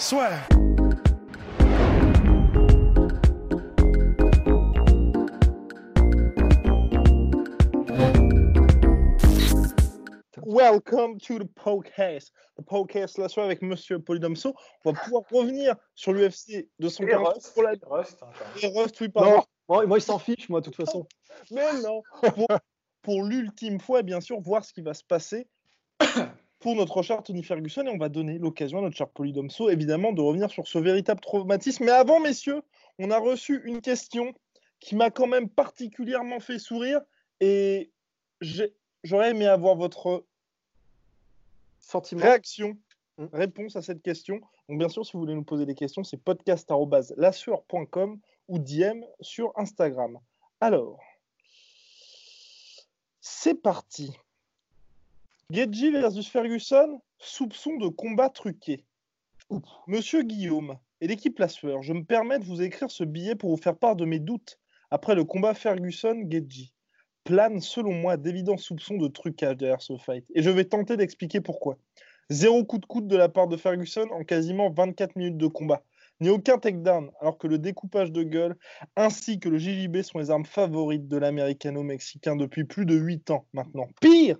Soit. Welcome to the podcast. Le podcast la soirée avec Monsieur Polydomso. On va pouvoir revenir sur l'UFC 240 Rust, pour la Rust, hein, et Rust, oui, pardon. Non, moi, moi, il s'en fiche, moi, de toute façon. Mais non, pour, pour l'ultime fois, bien sûr, voir ce qui va se passer pour notre cher Tony Ferguson. Et on va donner l'occasion à notre cher Polydomso, évidemment, de revenir sur ce véritable traumatisme. Mais avant, messieurs, on a reçu une question qui m'a quand même particulièrement fait sourire. Et j'aurais aimé avoir votre Sentiment. réaction, Mm. réponse à cette question. Donc, bien sûr, si vous voulez nous poser des questions, c'est podcast.lassure.com ou DM sur Instagram. Alors, c'est parti. Gedji versus Ferguson, soupçon de combat truqué. Monsieur Guillaume et l'équipe La Sueur, je me permets de vous écrire ce billet pour vous faire part de mes doutes après le combat Ferguson-Gedji. Plane, selon moi, d'évidents soupçons de trucage derrière ce fight. Et je vais tenter d'expliquer pourquoi. Zéro coup de coude de la part de Ferguson en quasiment 24 minutes de combat. Ni aucun takedown, alors que le découpage de gueule ainsi que le JJB sont les armes favorites de l'américano-mexicain depuis plus de 8 ans maintenant. Pire,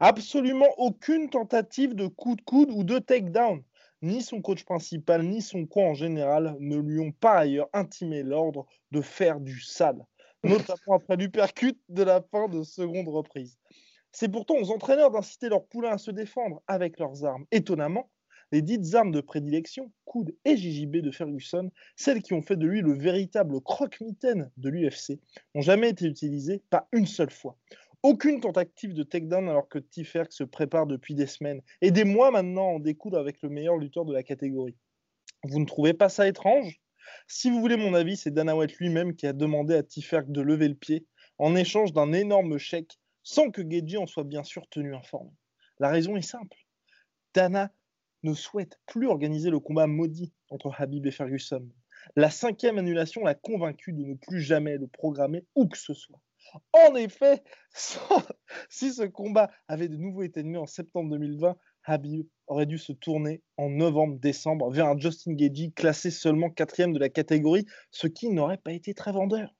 absolument aucune tentative de coup de coude ou de takedown. Ni son coach principal, ni son coin en général ne lui ont par ailleurs intimé l'ordre de faire du sale, notamment après l'uppercut de la fin de seconde reprise. C'est pourtant aux entraîneurs d'inciter leurs poulains à se défendre avec leurs armes. Étonnamment, les dites armes de prédilection, coude et JJB de Ferguson, celles qui ont fait de lui le véritable croque-mitaine de l'UFC, n'ont jamais été utilisées, pas une seule fois. Aucune tentative de takedown alors que Tiferk se prépare depuis des semaines et des mois maintenant en découdre avec le meilleur lutteur de la catégorie. Vous ne trouvez pas ça étrange? Si vous voulez mon avis, c'est Dana White lui-même qui a demandé à Tiferk de lever le pied en échange d'un énorme chèque sans que Gedji en soit bien sûr tenu informé. La raison est simple. Dana ne souhaite plus organiser le combat maudit entre Habib et Ferguson. La cinquième annulation l'a convaincu de ne plus jamais le programmer où que ce soit. En effet, si ce combat avait de nouveau été annulé en septembre 2020, Habib aurait dû se tourner en novembre-décembre vers un Justin Gagey classé seulement quatrième de la catégorie, ce qui n'aurait pas été très vendeur.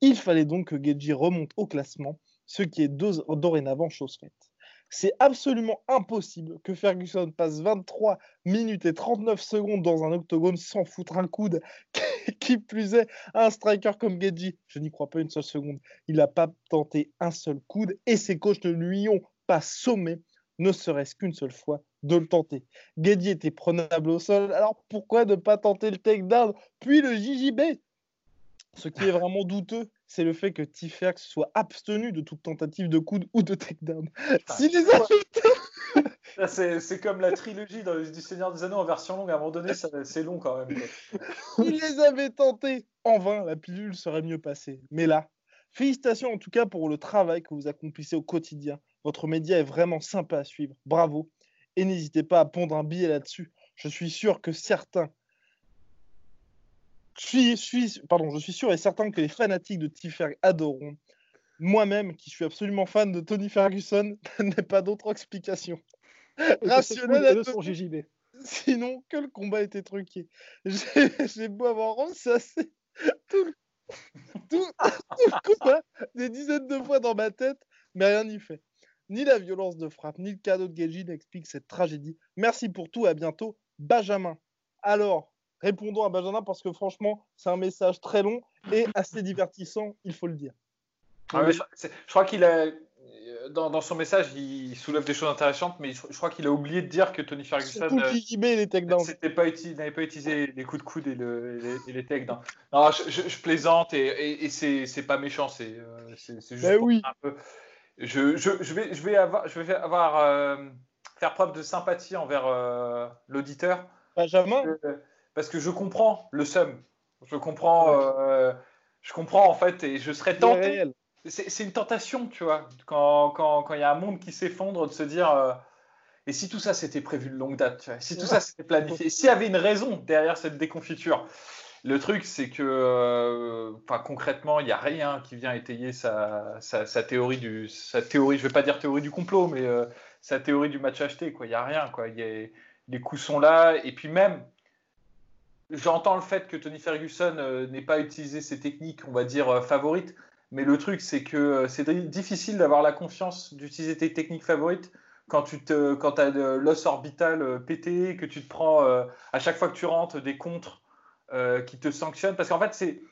Il fallait donc que Gagey remonte au classement, ce qui est dorénavant chose faite. C'est absolument impossible que Ferguson passe 23 minutes et 39 secondes dans un octogone sans foutre un coude. Qui plus est, un striker comme Gedji, je n'y crois pas une seule seconde. Il n'a pas tenté un seul coude et ses coachs ne lui ont pas sommé, ne serait-ce qu'une seule fois, de le tenter. Gedji était prenable au sol, alors pourquoi ne pas tenter le takedown, puis le JJB Ce qui est vraiment douteux, c'est le fait que Tiferk soit abstenu de toute tentative de coude ou de takedown. Si les Là, C'est comme la trilogie du Seigneur des Anneaux en version longue. À un moment donné, c'est long quand même. quoi. Il les avait tentés. En vain, la pilule serait mieux passée. Mais là, félicitations en tout cas pour le travail que vous accomplissez au quotidien. Votre média est vraiment sympa à suivre. Bravo. Et n'hésitez pas à pondre un billet là-dessus. Je suis sûr que certains. Suis, suis- pardon, je suis sûr et certain que les fanatiques de Tiferg adoreront. Moi-même, qui suis absolument fan de Tony Ferguson, n'ai pas d'autre explication. Rationnel à son JJB. Sinon, que le combat était truqué. J'ai beau avoir ressassé tout le, tout, tout le combat des dizaines de fois dans ma tête, mais rien n'y fait. Ni la violence de frappe, ni le cadeau de Geji n'expliquent cette tragédie. Merci pour tout à bientôt, Benjamin. Alors, répondons à Benjamin parce que franchement, c'est un message très long et assez divertissant, il faut le dire. Ah je crois qu'il a. Dans, dans son message, il soulève des choses intéressantes, mais je, je crois qu'il a oublié de dire que Tony Ferguson euh, pas uti- n'avait pas utilisé les coups de coude et, le, et les, les. Non, je, plaisante et, et, et c'est pas méchant, c'est euh, juste Ben oui. un peu. Je, vais, je vais avoir, je vais avoir euh, faire preuve de sympathie envers euh, l'auditeur. Benjamin Parce que, je comprends le seum. Je comprends, euh, je comprends en fait, et je serais tenté. C'est une tentation, tu vois, quand quand- quand il y a un monde qui s'effondre, de se dire. euh, et si tout ça c'était prévu de longue date, si tout ça c'était planifié, s'il y avait une raison derrière cette déconfiture, le truc c'est que, euh, concrètement, il n'y a rien qui vient étayer sa, sa, théorie du, sa théorie, je vais pas dire théorie du complot, mais euh, sa théorie du match acheté. Il n'y a rien, quoi. Il y a- les coups sont là, et puis même, j'entends le fait que Tony Ferguson euh, n'ait pas utilisé ses techniques, on va dire, favorites, mais le truc, c'est que euh, c'est di- difficile d'avoir la confiance d'utiliser tes techniques favorites quand tu te, quand as l'os orbital euh, pété, que tu te prends euh, à chaque fois que tu rentres des contres qui te sanctionnent. Parce qu'en fait, c'est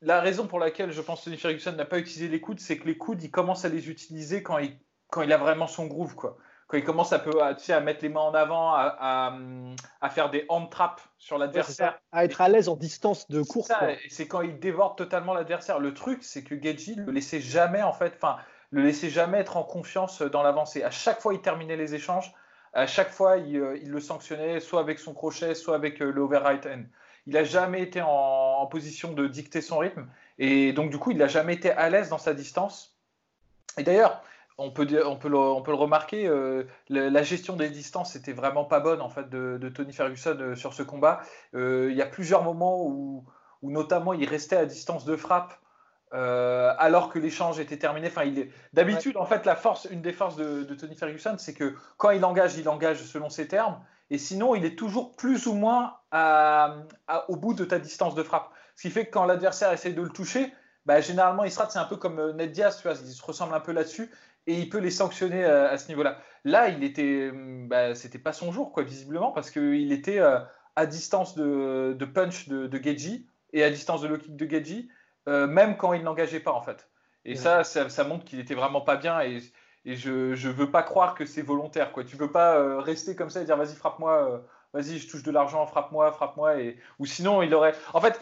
la raison pour laquelle je pense que Tony Ferguson n'a pas utilisé les coudes, c'est que les coudes, il commence à les utiliser quand il, quand il a vraiment son groove, quoi. Quand il commence à, peu, à, tu sais, à mettre les mains en avant, à, à, à faire des hand traps sur Ouais, l'adversaire. ça. À être à l'aise en distance de course. c'est quand il dévore totalement l'adversaire. Le truc, c'est que Geji le laissait jamais, en fait, enfin, le laissait jamais être en confiance dans l'avancée. À chaque fois, il terminait les échanges. À chaque fois, il, euh, il le sanctionnait, soit avec son crochet, soit avec euh, le over right hand. Il n'a jamais été en, en position de dicter son rythme. Et donc, du coup, il n'a jamais été à l'aise dans sa distance. Et d'ailleurs, on peut, dire- on peut, le, on peut le remarquer, euh, la gestion des distances était vraiment pas bonne en fait de, de Tony Ferguson euh, sur ce combat. Euh, Il y a plusieurs moments où, où notamment il restait à distance de frappe alors que l'échange était terminé. Enfin, il est... d'habitude en fait la force, une des forces de, de Tony Ferguson, c'est que quand il engage, il engage selon ses termes. Et sinon, il est toujours plus ou moins à- à- au bout de ta distance de frappe. Ce qui fait que quand l'adversaire essaie de le toucher, bah, généralement, il se rate. C'est un peu comme Ned Diaz, tu vois, il se ressemble un peu là-dessus. Et il peut les sanctionner euh, à ce niveau-là. Là, il était, hum, bah, c'était pas son jour, quoi, visiblement, parce qu'il était euh, à distance de, de punch de, de Geji et à distance de low kick de Geji, euh, même quand il n'engageait pas, en fait. Et Ouais. ça, ça, ça montre qu'il était vraiment pas bien. Et, et je, je veux pas croire que c'est volontaire, quoi. Tu peux pas euh, rester comme ça et dire, vas-y, frappe-moi, vas-y, je touche de l'argent, frappe-moi, frappe-moi. Et... Ou sinon, il aurait. En fait,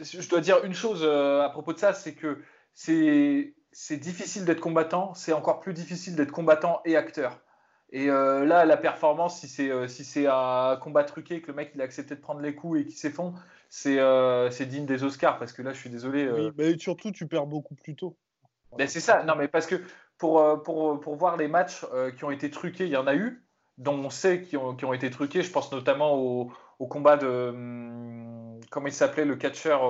je dois dire une chose à propos de ça, c'est que c'est c'est difficile d'être combattant, c'est encore plus difficile d'être combattant et acteur. Et euh, là, la performance, si c'est euh, si c'est un combat truqué, que le mec il a accepté de prendre les coups et qu'il s'effondre, c'est euh, c'est digne des Oscars parce que là, je suis désolé. euh, Oui, mais surtout, tu perds beaucoup plus tôt. ben, c'est ça, non mais parce que pour, euh, pour, pour voir les matchs qui ont été truqués, il y en a eu, dont on sait qui ont, qui ont été truqués, je pense notamment au, au combat de, hum, comment il s'appelait, le catcheur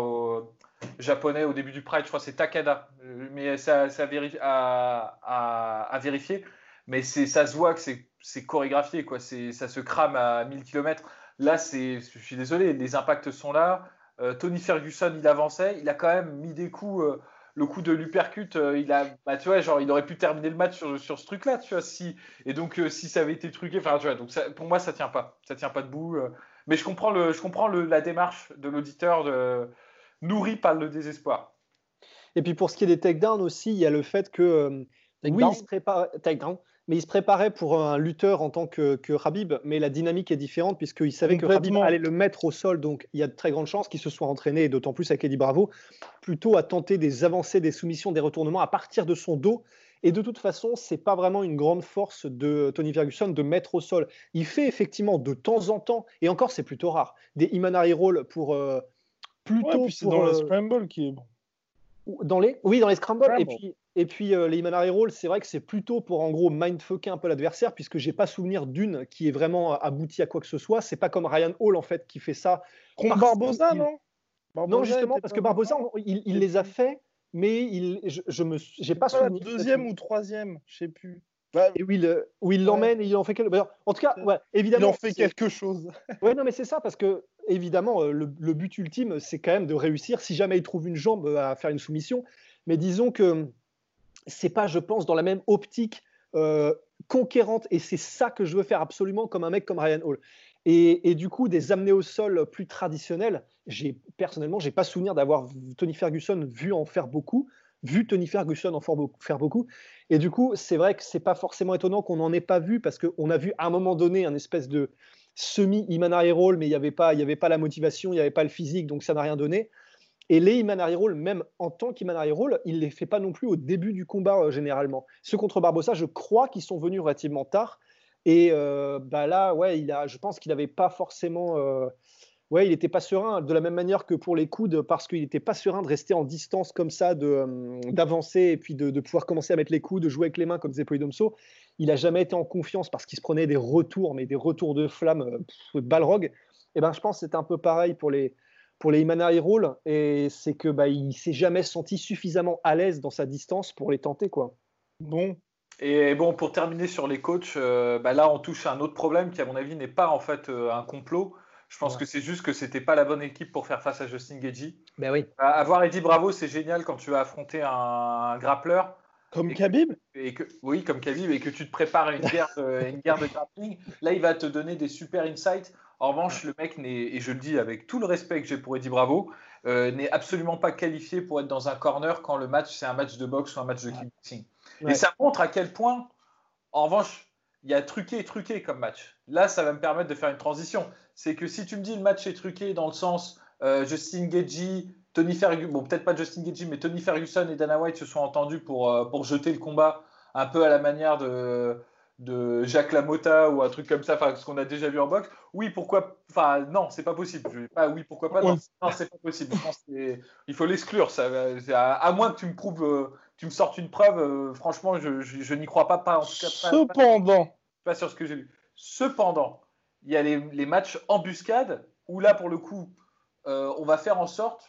japonais au début du Pride, je crois que c'est Takada, Euh, mais ça, ça à, vérifier, mais c'est, ça se voit que c'est, c'est chorégraphié, quoi. C'est, ça se crame à 1000 km. Là, c'est, je suis désolé, les impacts sont là. Euh, Tony Ferguson, il avançait, il a quand même mis des coups... euh, le coup de l'uppercut, euh, il a, bah, tu vois, genre, il aurait pu terminer le match sur, sur ce truc-là, tu vois, si, et donc, si ça avait été truqué, enfin, tu vois, donc pour moi, ça tient pas, ça tient pas debout, mais je comprends le, je comprends la démarche de l'auditeur de, nourri par le désespoir. Et puis pour ce qui est des takedowns aussi, il y a le fait que euh, oui, Takedown il se prépare takedown, mais il se préparait pour un lutteur en tant que, que Habib, mais la dynamique est différente puisqu'il savait que Habib allait le mettre au sol, donc il y a de très grandes chances qu'il se soit entraîné, et d'autant plus avec Eddie Bravo, plutôt à tenter des avancées, des soumissions, des retournements à partir de son dos. Et de toute façon, c'est pas vraiment une grande force de Tony Ferguson de mettre au sol. Il fait effectivement de temps en temps, et encore c'est plutôt rare, des Imanari rolls pour euh, plutôt Ouais, c'est pour dans le euh, scramble qui est bon. dans les, oui, dans les scrambles. Et Scramble. puis, et puis euh, les Imanari Rolls, c'est vrai que c'est plutôt pour en gros mindfucker un peu l'adversaire, puisque j'ai pas souvenir d'une qui est vraiment aboutie à quoi que ce soit. C'est pas comme Ryan Hall en fait qui fait ça. Contre Barbosa, non? Non, justement, parce que Barbosa, il, il les a fait, mais il, je, je me, j'ai pas Pas souvenir. deuxième ou troisième, je sais plus. Bah, Et où il, euh, où il l'emmène et il en fait quelque. En tout cas, ouais, il évidemment. en fait quelque chose. Ouais, non, mais c'est ça, parce que évidemment, euh, le, but ultime, c'est quand même de réussir, si jamais il trouve une jambe, euh, à faire une soumission. Mais disons que c'est pas, je pense, dans la même optique euh, conquérante, et c'est ça que je veux faire absolument comme un mec comme Ryan Hall. Et, du coup, des amenés au sol plus traditionnels, j'ai personnellement, j'ai pas souvenir d'avoir Tony Ferguson vu en faire beaucoup, vu Tony Ferguson en faire beaucoup. Et du coup, c'est vrai que c'est pas forcément étonnant qu'on n'en ait pas vu, parce qu'on a vu à un moment donné un espèce de semi Imanari Roll, mais il n'y avait, pas- avait pas la motivation, il n'y avait pas le physique, donc ça n'a rien donné. Et les Imanari Roll, même en tant qu'Imanari Roll, il ne les fait pas non plus au début du combat euh, généralement. Ceux contre Barbosa, je crois qu'ils sont venus relativement tard. Et euh, bah là, ouais, il a, je pense qu'il n'avait pas forcément. Euh, ouais, il n'était pas serein. De la même manière que pour les coudes, parce qu'il n'était pas serein de rester en distance comme ça, euh, d'avancer et puis de, pouvoir commencer à mettre les coudes, de jouer avec les mains comme Polydomso. Il n'a jamais été en confiance parce qu'il se prenait des retours, mais des retours de flamme, de balrog. Et ben, je pense que c'est un peu pareil pour les, pour les Imanari Roll. Et c'est que bah, il s'est jamais senti suffisamment à l'aise dans sa distance pour les tenter, quoi. Bon, et bon, pour terminer sur les coachs, euh, bah là, on touche à un autre problème qui, à mon avis, n'est pas en fait euh, un complot. Je pense que c'est juste que c'était pas la bonne équipe pour faire face à Justin Gagey. Ben oui. avoir Eddie Bravo, c'est génial quand tu vas affronter un, grappleur. Comme Khabib et que, Oui, comme Khabib, et que tu te prépares à une guerre, de, une guerre de grappling. Là, il va te donner des super insights. En revanche, le mec n'est, et je le dis avec tout le respect que j'ai pour Eddie Bravo, euh, n'est absolument pas qualifié pour être dans un corner quand le match, c'est un match de boxe ou un match de kickboxing. Et ça montre à quel point, en revanche, il y a truqué et truqué comme match. Là, ça va me permettre de faire une transition. C'est que si tu me dis le match est truqué dans le sens euh, Justin Gagey, Tony Ferguson, bon peut-être pas Justin Gagey, mais Tony Ferguson et Dana White se sont entendus pour, euh, pour jeter le combat un peu à la manière de, de Jacques Lamotta ou un truc comme ça, ce qu'on a déjà vu en boxe. Oui, pourquoi Enfin, non, c'est pas possible. pas oui, pourquoi pas Non, c'est pas possible. il faut l'exclure. Ça, à, moins que tu me prouves, euh, tu me sortes une preuve. Euh, franchement, je, n'y crois pas. Pas en tout cas. Cependant, pas, sur ce que j'ai lu. Cependant, il y a les, matchs embuscades où là, pour le coup, euh, on va faire en sorte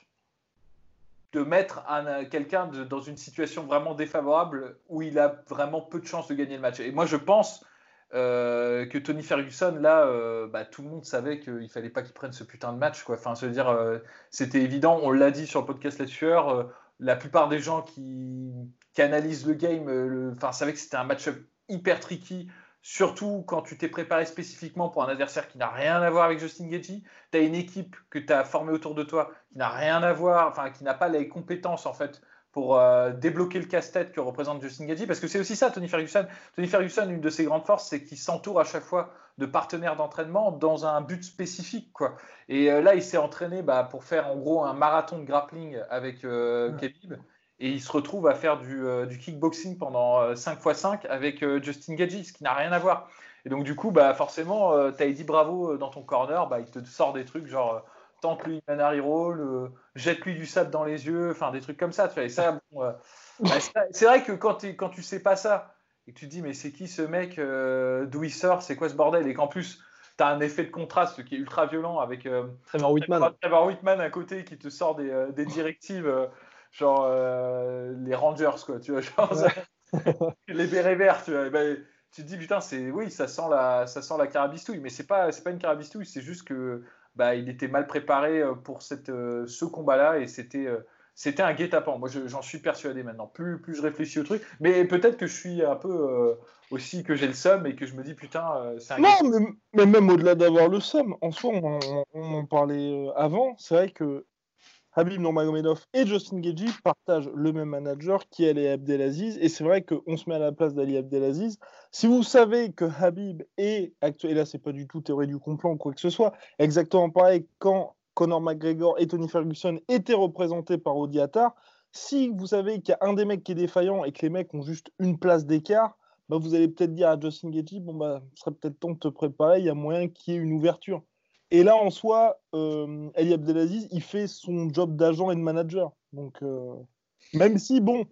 de mettre quelqu'un dans une situation vraiment défavorable où il a vraiment peu de chances de gagner le match. Et moi, je pense euh, que Tony Ferguson, là, euh, bah, tout le monde savait qu'il fallait pas qu'il prenne ce putain de match. Enfin, se dire, c'était évident. On l'a dit sur le podcast là-dessus. la plupart des gens qui, qui analysent le game, le, savaient que c'était un match hyper tricky surtout quand tu t'es préparé spécifiquement pour un adversaire qui n'a rien à voir avec Justin Gaethje. Tu as une équipe que tu as formée autour de toi qui n'a rien à voir, enfin qui n'a pas les compétences en fait pour euh, débloquer le casse-tête que représente Justin Gaethje, parce que c'est aussi ça Tony Ferguson. Tony Ferguson, une de ses grandes forces, c'est qu'il s'entoure à chaque fois de partenaires d'entraînement dans un but spécifique, quoi. Et euh, là, il s'est entraîné bah, pour faire en gros un marathon de grappling avec euh, Khabib et il se retrouve à faire du, euh, kickboxing pendant 5 x 5 avec euh, Justin Gagey, ce qui n'a rien à voir. Et donc, du coup, bah, forcément, euh, tu as Eddie Bravo dans ton corner, bah, il te sort des trucs genre tente-lui une Manari Roll, jette-lui du sable dans les yeux, enfin des trucs comme ça. Tu vois. ça, bah, c'est vrai que quand, quand tu sais pas ça, et que tu te dis, mais c'est qui ce mec, d'où il sort, c'est quoi ce bordel, et qu'en plus, tu as un effet de contraste qui est ultra violent avec Trevor Whitman. Trevor Whitman à côté qui te sort des, des directives genre euh, les Rangers, quoi, tu vois, genre, les bérets verts, tu vois. Ben, tu te dis, putain, c'est, oui, ça sent la, ça sent la carabistouille, mais c'est pas, c'est pas une carabistouille, c'est juste que, bah, il était mal préparé euh, pour cette, euh, ce combat-là et c'était, c'était un guet-apens. Moi, j'en suis persuadé maintenant. Plus, plus je réfléchis au truc, mais peut-être que je suis un peu aussi que j'ai le seum et que je me dis putain, c'est un. Non, mais, même au-delà d'avoir le seum, en soi, on, on en parlait avant. C'est vrai que Habib Nurmagomedov et Justin Gaethje partagent le même manager qui est Ali Abdelaziz. Et c'est vrai qu'on se met à la place d'Ali Abdelaziz. Si vous savez que Habib est, et là c'est pas du tout théorie du complot ou quoi que ce soit, exactement pareil quand Conor McGregor et Tony Ferguson étaient représentés par Odiatar, si vous savez qu'il y a un des mecs qui est défaillant et que les mecs ont juste une place d'écart, bah vous allez peut-être dire à Justin Gaethje, bon bah, serait peut-être temps de te préparer, il y a moyen qu'il y ait une ouverture. Et là, en soi, euh, Ali Abdelaziz, il fait son job d'agent et de manager. Donc, euh, même si, bon,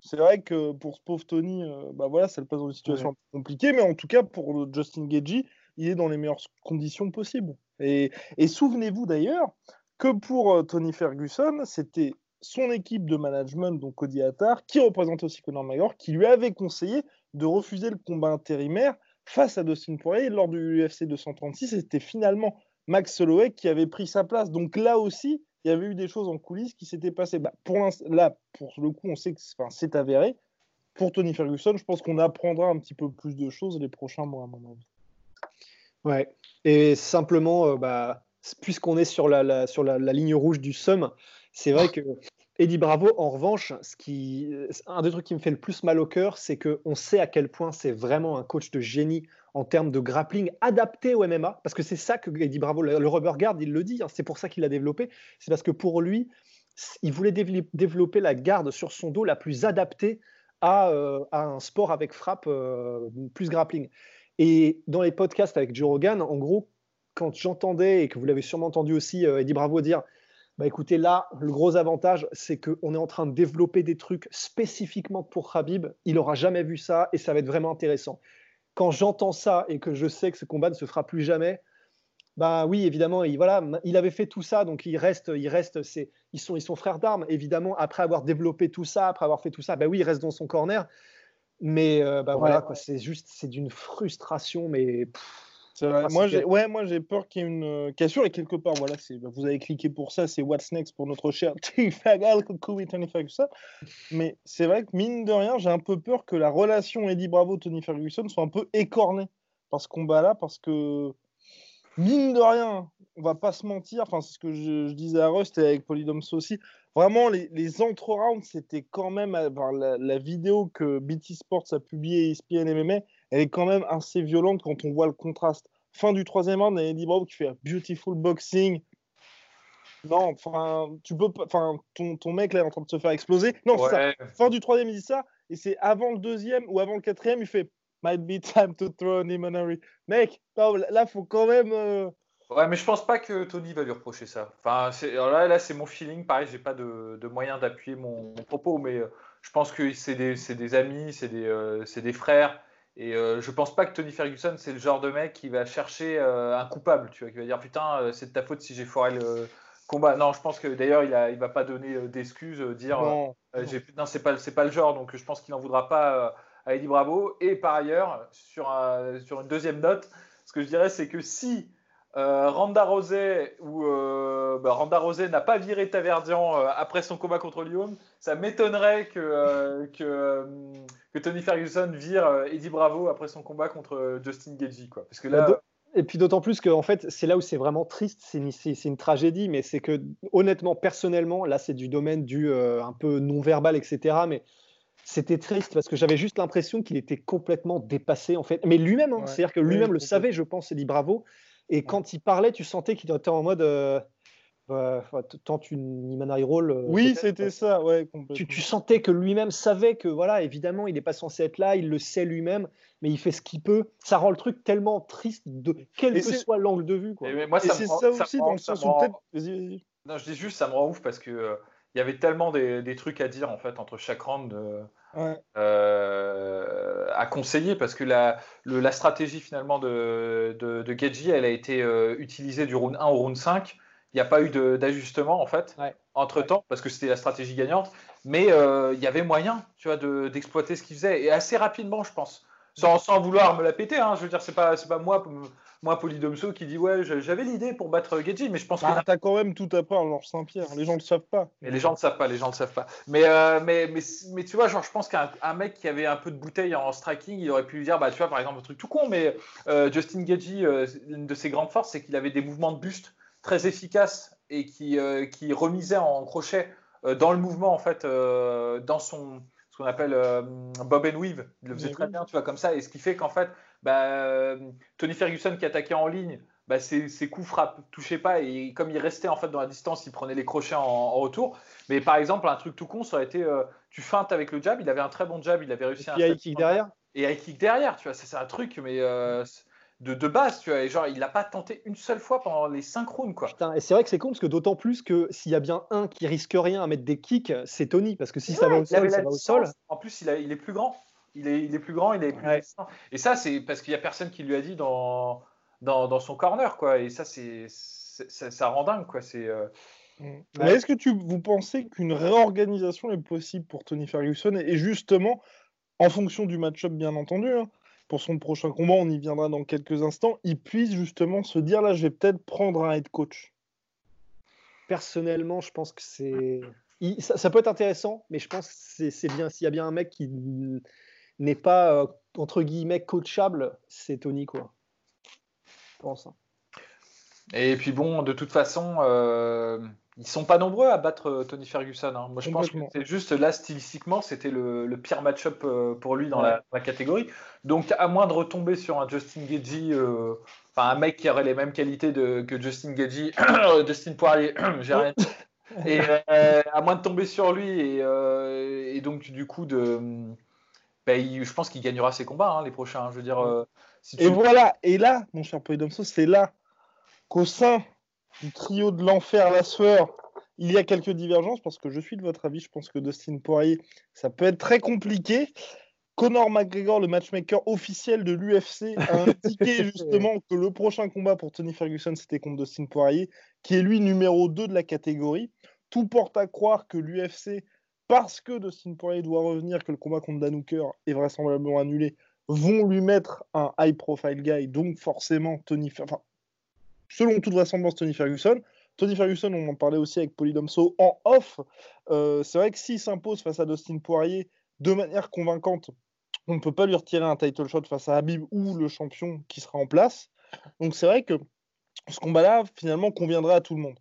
c'est vrai que pour ce pauvre Tony, euh, bah voilà, ça le passe dans une situation un peu compliquée, mais en tout cas, pour Justin Gagey, il est dans les meilleures conditions possibles. Et, souvenez-vous d'ailleurs que pour Tony Ferguson, c'était son équipe de management, donc Cody Attar, qui représente aussi Conor McGregor, qui lui avait conseillé de refuser le combat intérimaire face à Dustin Poirier lors du UFC 236. C'était finalement Max Holloway qui avait pris sa place. Donc là aussi, il y avait eu des choses en coulisses qui s'étaient passées. Bah, pour là, pour le coup, on sait que c'est avéré. Pour Tony Ferguson, je pense qu'on apprendra un petit peu plus de choses les prochains mois, à mon avis. Ouais. Et simplement, euh, bah, puisqu'on est sur la, sur la, ligne rouge du SUM, c'est vrai que Eddie Bravo, en revanche, ce qui, un des trucs qui me fait le plus mal au cœur, c'est qu'on sait à quel point c'est vraiment un coach de génie en termes de grappling adapté au MMA, parce que c'est ça que dit Bravo, le, rubber guard, il le dit, hein, c'est pour ça qu'il l'a développé, c'est parce que pour lui, il voulait développer la garde sur son dos la plus adaptée à, euh, un sport avec frappe euh, plus grappling. Et dans les podcasts avec Joe Rogan, en gros, quand j'entendais, et que vous l'avez sûrement entendu aussi, euh, Eddie Bravo dire bah écoutez, là, le gros avantage, c'est qu'on est en train de développer des trucs spécifiquement pour Habib. Il n'aura jamais vu ça et ça va être vraiment intéressant. Quand j'entends ça et que je sais que ce combat ne se fera plus jamais, bah oui, évidemment, il, voilà, il avait fait tout ça, donc il reste, il reste, c'est, ils sont, ils sont frères d'armes. Évidemment, après avoir développé tout ça, après avoir fait tout ça, bah oui, il reste dans son corner. Mais euh, bah voilà, quoi, c'est juste, c'est d'une frustration, mais. Moi, j'ai, ouais, moi, j'ai peur qu'il y ait une euh, cassure et quelque part, voilà, c'est, vous avez cliqué pour ça, c'est What's Next pour notre cher Tony Ferguson. Mais c'est vrai que mine de rien, j'ai un peu peur que la relation Eddie Bravo-Tony Ferguson soit un peu écornée par ce combat-là, parce que mine de rien, on va pas se mentir, enfin, c'est ce que je, disais à Rust et avec Polydoms aussi. Vraiment, les, les entre-rounds, c'était quand même, la, la, vidéo que BT Sports a publiée, ESPN MMA, elle est quand même assez violente quand on voit le contraste. Fin du troisième round, Eddie Bravo qui fait un beautiful boxing. Non, enfin, tu peux pas. Enfin, ton, ton, mec là est en train de se faire exploser. Non, c'est ça. Fin du troisième, il dit ça. Et c'est avant le deuxième ou avant le quatrième, il fait Might be time to throw an Imanari. Mec, là, faut quand même. Euh, ouais, mais je pense pas que Tony va lui reprocher ça. Enfin, là, là c'est mon feeling. Pareil, j'ai pas de, de moyen d'appuyer mon, propos, mais euh, je pense que c'est des, des, amis, c'est des, euh, des, frères. Et euh, je pense pas que Tony Ferguson, c'est le genre de mec qui va chercher euh, un coupable, tu vois, qui va dire putain, euh, c'est de ta faute si j'ai foiré le combat. Non, je pense que d'ailleurs, il, a, il va pas donner d'excuses, dire non, non c'est pas, c'est pas le genre, donc je pense qu'il n'en voudra pas à Eddie Bravo. Et par ailleurs, sur, sur une deuxième note, ce que je dirais, c'est que si euh, Randa Rosé ou euh, bah, Randa Rosé n'a pas viré Taverdian euh, après son combat contre Lyon, ça m'étonnerait que, que, que, Tony Ferguson vire Eddie Bravo après son combat contre Justin Gagey. Quoi. Parce que là, et puis d'autant plus que en fait, c'est là où c'est vraiment triste, c'est une, une, tragédie, mais c'est que honnêtement, personnellement, là c'est du domaine du un peu non-verbal, etc. Mais c'était triste parce que j'avais juste l'impression qu'il était complètement dépassé en fait. Mais lui-même, hein, c'est-à-dire que lui-même le savait, je pense, Eddie Bravo. Et quand il parlait, tu sentais qu'il était en mode. Euh, bah, tente une Imanari Roll. Euh, oui, c'était ça, ouais. Tu, tu, sentais que lui-même savait que, voilà, évidemment, il n'est pas censé être là, il le sait lui-même, mais il fait ce qu'il peut. Ça rend le truc tellement triste, de quel que soit l'angle de vue. Quoi. Et, moi, c'est ça, aussi, dans le sens où peut-être. Non, je dis juste, ça me rend ouf parce que. Euh, il y avait tellement des, des, trucs à dire en fait entre chaque round. Euh, à conseiller parce que la, la stratégie finalement de, de, de elle a été euh, utilisée du round 1 au round 5. Il n'y a pas eu d'ajustement en fait entre temps parce que c'était la stratégie gagnante, mais euh, il y avait moyen, tu vois, d'exploiter ce qu'il faisait. Et assez rapidement, je pense sans, vouloir me la péter. Hein. Je veux dire, c'est pas, c'est pas moi, moi Polydomso qui dit ouais, j'avais l'idée pour battre Gedji, mais je pense bah, que t'as quand même tout à part, Georges Saint-Pierre. Les gens ne le savent pas. Mais les gens ne savent pas, les gens ne savent pas. Mais, euh, mais, mais, mais, tu vois, genre, je pense qu'un mec qui avait un peu de bouteille en striking, il aurait pu lui dire, bah, tu vois, par exemple, un truc tout con, mais euh, Justin Gedji, euh, une de ses grandes forces, c'est qu'il avait des mouvements de buste très efficaces et qui, qui remisaient en crochet dans le mouvement, en fait, dans son qu'on appelle euh, Bob and Weave. Il le faisait très bien, tu vois, comme ça. Et ce qui fait qu'en fait, bah, Tony Ferguson qui attaquait en ligne, bah, ses, coups frappent, touchaient pas. Et comme il restait en fait dans la distance, il prenait les crochets en, retour. Mais par exemple, un truc tout con, ça aurait été euh, tu feintes avec le jab. Il avait un très bon jab, il avait réussi et un. kick derrière. Et un kick derrière, tu vois, c'est un truc, mais. Euh, de, de, base, tu vois. Et genre, il n'a pas tenté une seule fois pendant les 5 rounds, quoi. Putain, et c'est vrai que c'est con parce que d'autant plus que s'il y a bien un qui risque rien à mettre des kicks, c'est Tony. Parce que si ça va au sol, ça va au sol. En plus, il, a, il, est plus grand. Il est, il est plus grand, il est plus Et ça, c'est parce qu'il n'y a personne qui lui a dit dans, dans, dans, son corner, quoi. Et ça, c'est ça, ça rend dingue, quoi. C'est. Euh, mm. Mais est-ce que tu, vous pensez qu'une réorganisation est possible pour Tony Ferguson et justement, en fonction du match-up, bien entendu, hein, pour son prochain combat, on y viendra dans quelques instants, il puisse justement se dire là, je vais peut-être prendre un head coach Personnellement, je pense que c'est. Ça, peut être intéressant, mais je pense que c'est bien. S'il y a bien un mec qui n'est pas, euh, entre guillemets, coachable, c'est Tony, quoi. Je pense. Hein. Et puis bon, de toute façon, euh, ils sont pas nombreux à battre euh, Tony Ferguson. Hein. Moi, je pense que c'est juste là, stylistiquement, c'était le, pire match-up euh, pour lui dans, la, catégorie. Donc, à moins de retomber sur un Justin Gagey, euh, enfin un mec qui aurait les mêmes qualités de, que Justin Gagey, Justin Poirier, j'ai rien. Et à moins de tomber sur lui et, donc du coup de, ben, je pense qu'il gagnera ses combats hein, les prochains. Je veux dire, Et voilà, et là, mon cher Polydomso, c'est là qu'au sein du trio de l'enfer, la sueur, il y a quelques divergences parce que je suis de votre avis. Je pense que Dustin Poirier, ça peut être très compliqué. Conor McGregor, le matchmaker officiel de l'UFC, a indiqué justement que le prochain combat pour Tony Ferguson, c'était contre Dustin Poirier, qui est lui numéro 2 de la catégorie. Tout porte à croire que l'UFC, parce que Dustin Poirier doit revenir, que le combat contre Dan Hooker est vraisemblablement annulé, vont lui mettre un high profile guy, donc forcément Tony enfin, selon toute vraisemblance Tony Ferguson. Tony Ferguson, on en parlait aussi avec Polydomso en off. Euh, c'est vrai que s'il s'impose face à Dustin Poirier de manière convaincante, on ne peut pas lui retirer un title shot face à Habib ou le champion qui sera en place. Donc c'est vrai que ce combat-là, finalement, conviendra à tout le monde.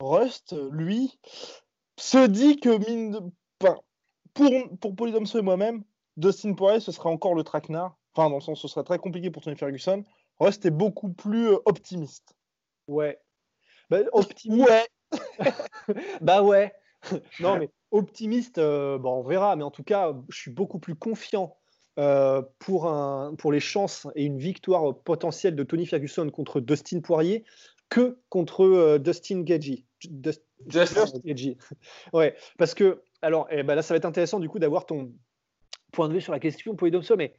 Rust, lui, se dit que pour, pour Polydomso et moi-même, Dustin Poirier, ce sera encore le traquenard. Enfin, dans le sens, ce serait très compliqué pour Tony Ferguson. Rust est beaucoup plus euh, optimiste. Ouais. Bah, optimiste. Ouais. bah ouais. non, mais optimiste, euh, bon, on verra. Mais en tout cas, je suis beaucoup plus confiant euh, pour, un, pour les chances et une victoire potentielle de Tony Ferguson contre Dustin Poirier que contre Dustin Gagey. Just ouais, parce que, alors, eh ben là, ça va être intéressant du coup d'avoir ton point de vue sur la question, Polydomso, mais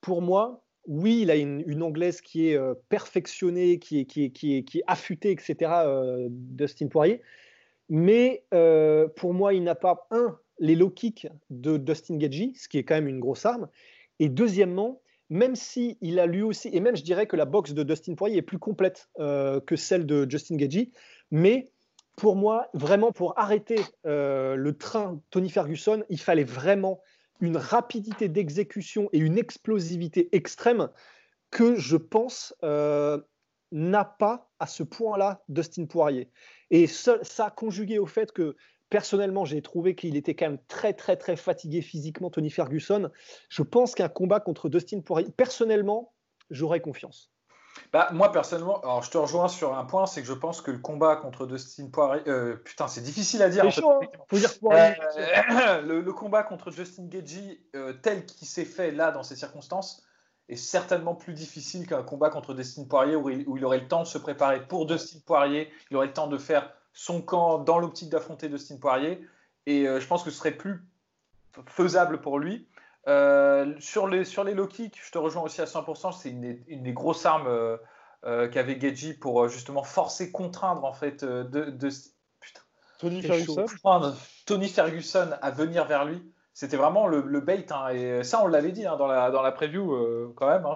pour moi, oui, il a une, anglaise qui est euh, perfectionnée, qui est, qui, est, qui, est, qui est affûtée, etc., euh, Dustin Poirier. Mais euh, pour moi, il n'a pas, un, les low kicks de Dustin Gagey, ce qui est quand même une grosse arme. Et deuxièmement, même si il a lui aussi, et même je dirais que la boxe de Dustin Poirier est plus complète que celle de Justin Gagey, mais pour moi, vraiment pour arrêter le train Tony Ferguson, il fallait vraiment une rapidité d'exécution et une explosivité extrême que je pense euh, n'a pas à ce point-là Dustin Poirier. Et ça, ça, conjugué au fait que personnellement, j'ai trouvé qu'il était quand même très, très, très fatigué physiquement, Tony Ferguson. Je pense qu'un combat contre Dustin Poirier, personnellement, j'aurais confiance. Bah, moi, personnellement, alors je te rejoins sur un point, c'est que je pense que le combat contre Dustin Poirier. Euh, putain, c'est difficile à dire. Hein. Faut dire Poirier. Euh, le, combat contre Justin Gagey, euh, tel qu'il s'est fait là, dans ces circonstances, est certainement plus difficile qu'un combat contre Dustin Poirier où il, où il, aurait le temps de se préparer pour Dustin Poirier, il aurait le temps de faire son camp dans l'optique d'affronter Dustin Poirier. Et je pense que ce serait plus faisable pour lui. Euh, sur, les, sur les low kicks, je te rejoins aussi à 100%, c'est une, une, des grosses armes euh, euh, qu'avait Geji pour justement forcer, contraindre en fait de, de putain, Tony Ferguson. Tony Ferguson à venir vers lui. C'était vraiment le, le bait, hein, et ça on l'avait dit hein, dans, la, dans la preview quand même. Hein,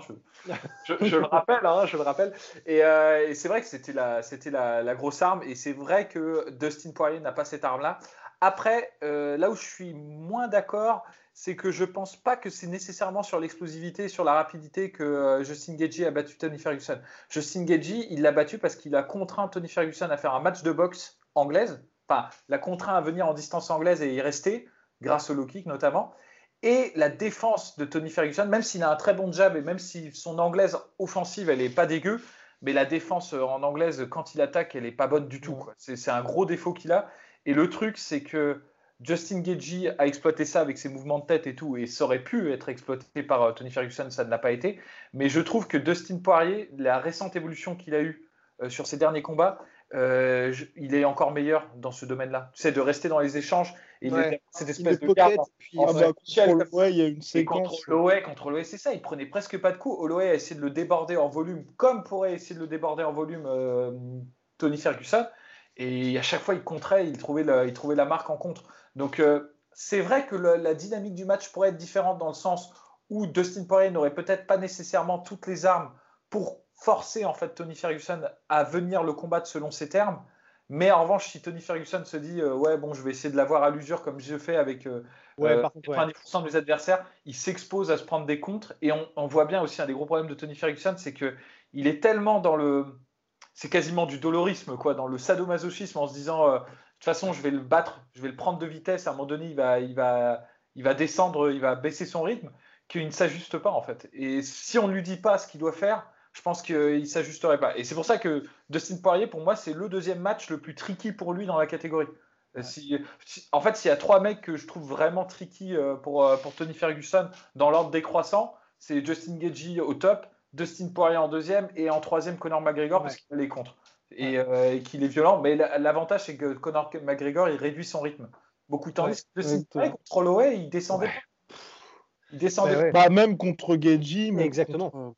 je, je, le rappelle, je le rappelle. Et, et c'est vrai que c'était la, c'était la, la, grosse arme, et c'est vrai que Dustin Poirier n'a pas cette arme-là. Après, là où je suis moins d'accord, c'est que je pense pas que c'est nécessairement sur l'explosivité, sur la rapidité que euh, Justin Gagey a battu Tony Ferguson. Justin Gagey, il l'a battu parce qu'il a contraint Tony Ferguson à faire un match de boxe anglaise, enfin, l'a contraint à venir en distance anglaise et y rester, grâce au low kick notamment. Et la défense de Tony Ferguson, même s'il a un très bon jab et même si son anglaise offensive, elle est pas dégueu, mais la défense en anglaise, quand il attaque, elle est pas bonne du tout. C'est un gros défaut qu'il a. Et le truc, c'est que Justin Gagey a exploité ça avec ses mouvements de tête et tout, et ça aurait pu être exploité par euh, Tony Ferguson, ça ne l'a pas été. Mais je trouve que Dustin Poirier, la récente évolution qu'il a eue euh, sur ses derniers combats, euh, il est encore meilleur dans ce domaine-là. Tu sais, de rester dans les échanges. Et cette espèce de garde. Ah bah, contre il y a une séquence. Contre l'OE, c'est ça. Il prenait presque pas de coups. Holloway a essayé de le déborder en volume, comme pourrait essayer de le déborder en volume Tony Ferguson. Et à chaque fois, il contrait, il trouvait, il trouvait la marque en contre. Donc euh, c'est vrai que la dynamique du match pourrait être différente dans le sens où Dustin Poirier n'aurait peut-être pas nécessairement toutes les armes pour forcer en fait Tony Ferguson à venir le combattre selon ses termes. Mais en revanche, si Tony Ferguson se dit euh, ouais bon je vais essayer de l'avoir à l'usure comme je fais avec euh, 90% de mes adversaires, il s'expose à se prendre des contres et on, on, voit bien aussi un des gros problèmes de Tony Ferguson, c'est que il est tellement dans le c'est quasiment du dolorisme quoi, dans le sadomasochisme en se disant toute façon, je vais le battre, je vais le prendre de vitesse. À un moment donné, il va, il va, il va descendre, il va baisser son rythme, qu'il ne s'ajuste pas en fait. Et si on ne lui dit pas ce qu'il doit faire, je pense qu'il ne s'ajusterait pas. Et c'est pour ça que Dustin Poirier, pour moi, c'est le deuxième match le plus tricky pour lui dans la catégorie. Si, en fait, s'il y a trois mecs que je trouve vraiment tricky euh, pour, euh, pour Tony Ferguson dans l'ordre décroissant, c'est Justin Gagey au top, Dustin Poirier en deuxième et en troisième Conor McGregor parce qu'il est contre et, euh, et qu'il est violent. Mais l'avantage, c'est que Conor McGregor, il réduit son rythme beaucoup de temps. Dustin Poirier contre Holloway, il descendait Il descendait pas. même contre Geji. Mais Exactement.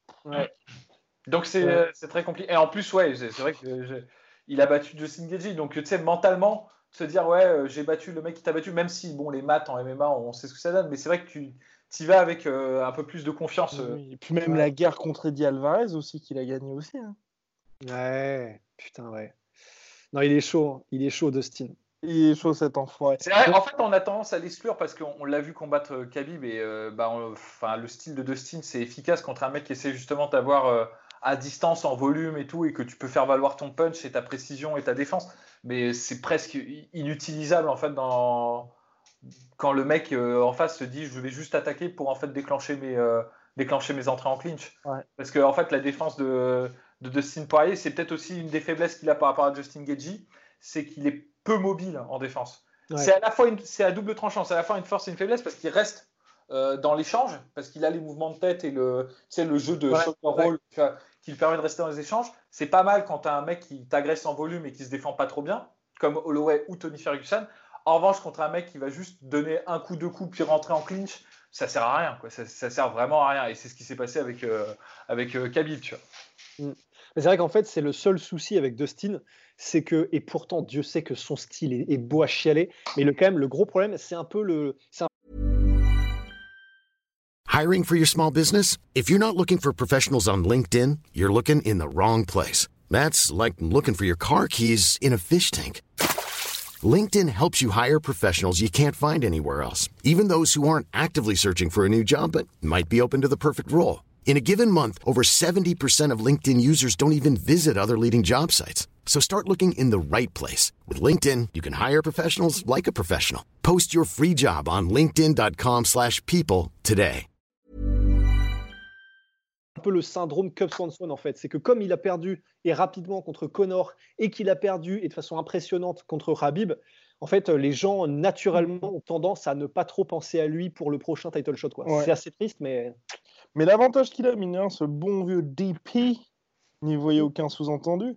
Donc c'est très compliqué. Et en plus, ouais, c'est vrai que il a battu Justin Geji. Donc tu sais, mentalement, se dire ouais, euh, j'ai battu le mec qui t'a battu, même si bon, les maths en MMA, on sait ce que ça donne, mais c'est vrai que tu y vas avec euh, un peu plus de confiance. Euh. Et puis même la guerre contre Eddie Alvarez aussi, qu'il a gagné aussi. Hein. Ouais, putain, ouais. Non, il est chaud, hein. il est chaud, Dustin. Il est chaud cet enfant. C'est vrai, en fait, on a tendance à l'exclure parce qu'on l'a vu combattre Khabib et bah, enfin, le style de Dustin, c'est efficace contre un mec qui essaie justement d'avoir à distance, en volume et tout, et que tu peux faire valoir ton punch et ta précision et ta défense. Mais c'est presque inutilisable en fait dans quand le mec euh, en face se dit je vais juste attaquer pour en fait déclencher mes euh, déclencher mes entrées en clinch. Parce que en fait la défense de, de Dustin Poirier c'est peut-être aussi une des faiblesses qu'il a par rapport à Justin Gagey, c'est qu'il est peu mobile en défense. C'est à la fois c'est à double tranchant, c'est à la fois une force et une faiblesse parce qu'il reste euh, dans l'échange parce qu'il a les mouvements de tête et le, le jeu de ouais, rôle qui lui permet de rester dans les échanges. C'est pas mal quand tu as un mec qui t'agresse en volume et qui se défend pas trop bien, comme Holloway ou Tony Ferguson. En revanche, contre un mec qui va juste donner un coup, deux coups, puis rentrer en clinch, ça sert à rien. Quoi. Ça, ça sert vraiment à rien. Et c'est ce qui s'est passé avec, euh, avec euh, Khabib. Tu vois. Mm. C'est vrai qu'en fait, c'est le seul souci avec Dustin, c'est que, et pourtant, Dieu sait que son style est, beau à chialer, mais le, quand même, le gros problème, c'est un peu le. Hiring for your small business? If you're not looking for professionals on LinkedIn, you're looking in the wrong place. That's like looking for your car keys in a fish tank. LinkedIn helps you hire professionals you can't find anywhere else, even those who aren't actively searching for a new job but might be open to the perfect role. In a given month, over 70% of LinkedIn users don't even visit other leading job sites. So start looking in the right place. With LinkedIn, you can hire professionals like a professional. Post your free job on linkedin.com slash people today. Un peu le syndrome Cub Swanson en fait. C'est que comme il a perdu et rapidement contre Connor et qu'il a perdu et de façon impressionnante contre Habib, en fait, les gens naturellement ont tendance à ne pas trop penser à lui pour le prochain title shot. Ouais. C'est assez triste, mais... Mais l'avantage qu'il a, mine ce bon vieux DP, n'y voyez aucun sous-entendu,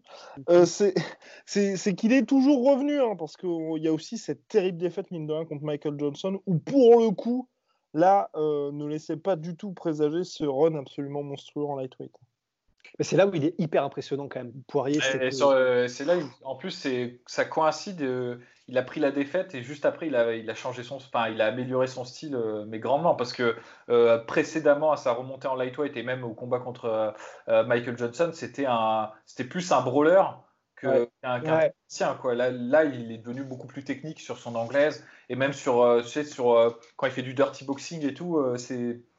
euh, c'est qu'il est toujours revenu, hein, parce qu'il y a aussi cette terrible défaite, mine de rien, contre Michael Johnson, où pour le coup, là, euh, ne laissait pas du tout présager ce run absolument monstrueux en lightweight. C'est là où il est hyper impressionnant quand même. Poirier, euh, c'est là, en plus, ça coïncide. Euh, il a pris la défaite et juste après, il a, changé son, enfin, amélioré son style, mais grandement, parce que précédemment à sa remontée en lightweight et même au combat contre Michael Johnson, c'était c'était plus un brawler qu'un quoi. Là, là, il est devenu beaucoup plus technique sur son anglaise et même sur, euh, tu sais, sur euh, quand il fait du dirty boxing et tout, euh,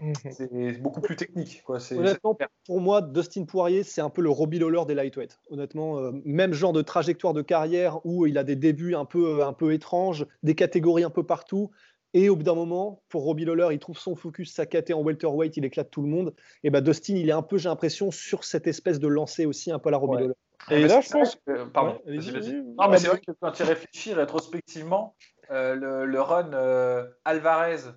mhm. c'est beaucoup plus technique. Quoi. Honnêtement, pour moi, Dustin Poirier, c'est un peu le Robbie Lawler des lightweight. Honnêtement, même genre de trajectoire de carrière où il a des débuts un peu, un peu étranges, des catégories un peu partout. Et au bout d'un moment, pour Robbie Lawler, il trouve son focus, sa caté en welterweight, il éclate tout le monde. Et bah Dustin, il est un peu, j'ai l'impression, sur cette espèce de lancer aussi, un peu à la Robbie Lawler. Et, là, je pense. pardon. Non, mais c'est vrai que quand tu réfléchis rétrospectivement, euh, le, run euh, Alvarez,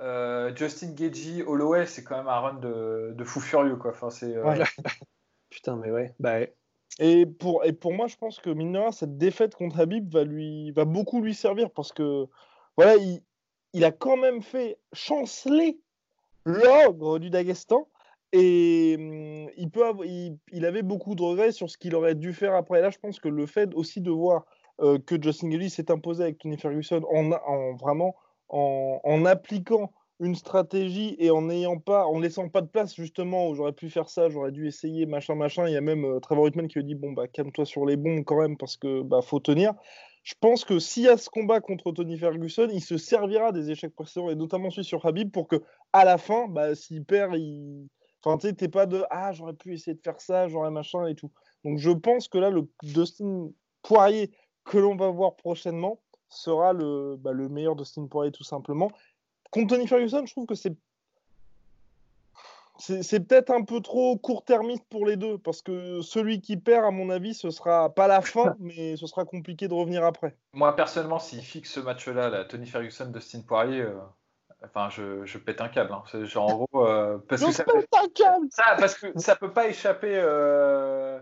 euh, Justin Gagey, Holloway, c'est quand même un run de, fou furieux. Quoi. Enfin, c'est, Putain, mais ouais. Bah, Et pour, et pour moi, je pense que Minora, cette défaite contre Habib va, lui, va beaucoup lui servir parce que voilà, il, il a quand même fait chanceler l'ogre du Daghestan. Et hum, il, peut il, avait beaucoup de regrets sur ce qu'il aurait dû faire après. Là, je pense que le fait aussi de voir euh, que Justin Gilly s'est imposé avec Tony Ferguson en, en vraiment en, en, appliquant une stratégie et en n'ayant pas, en laissant pas de place justement où j'aurais pu faire ça, j'aurais dû essayer machin machin. Il y a même euh, Trevor Whitman qui lui dit bon bah calme-toi sur les bons quand même parce que bah faut tenir. Je pense que s'il y a ce combat contre Tony Ferguson, il se servira des échecs précédents et notamment celui sur Habib pour que à la fin, bah, s'il perd, il Enfin, tu t'es pas de ah, j'aurais pu essayer de faire ça, j'aurais machin et tout. Donc, je pense que là, le Dustin Poirier que l'on va voir prochainement sera le, bah, le meilleur Dustin Poirier, tout simplement. Contre Tony Ferguson, je trouve que c'est. C'est peut-être un peu trop court-termiste pour les deux, parce que celui qui perd, à mon avis, ce sera pas la fin, mais ce sera compliqué de revenir après. Moi, personnellement, s'il fixe ce match-là, Tony Ferguson, Dustin Poirier, euh, Enfin, je, je, pète un câble. Hein. Genre, en gros, euh, parce je que ça, pète un câble ça, parce que ça peut pas échapper. Euh,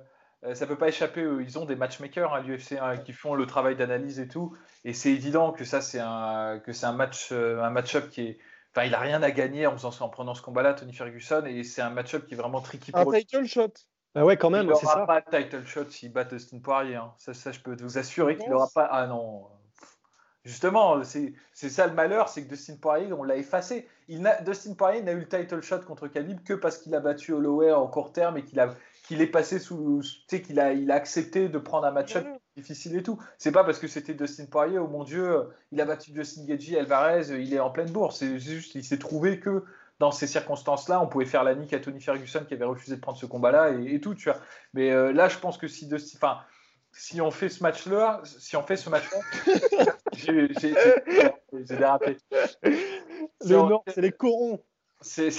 ça peut pas échapper. Ils ont des matchmakers à hein, l'UFC hein, qui font le travail d'analyse et tout. Et c'est évident que ça, c'est un que c'est un match, un match-up qui est. Enfin, il a rien à gagner en, faisant, en prenant ce combat-là, Tony Ferguson, et c'est un match-up qui est vraiment tricky pour Un title shot. Ah ouais, quand même. Il n'aura pas de title shot s'il bat Dustin Poirier. Ça, ça, je peux vous assurer qu'il n'aura pas. Ah non. Justement, c'est ça le malheur, c'est que Dustin Poirier, on l'a effacé. Il Dustin Poirier n'a eu le title shot contre Khabib que parce qu'il a battu Holloway en court terme et qu'il a qu'il est passé sous, tu sais, qu'il a, il a accepté de prendre un match-up difficile et tout. C'est pas parce que c'était Dustin Poirier, oh mon Dieu, il a battu Justin Gaethje, Alvarez, il est en pleine bourse. C'est juste, il s'est trouvé que dans ces circonstances-là, on pouvait faire la nique à Tony Ferguson qui avait refusé de prendre ce combat-là et, tout, tu vois. Mais euh, là, je pense que si Dustin, enfin, si on fait ce match-là, si on fait ce match-là, j'ai dérapé. Le Nord, c'est les corons. si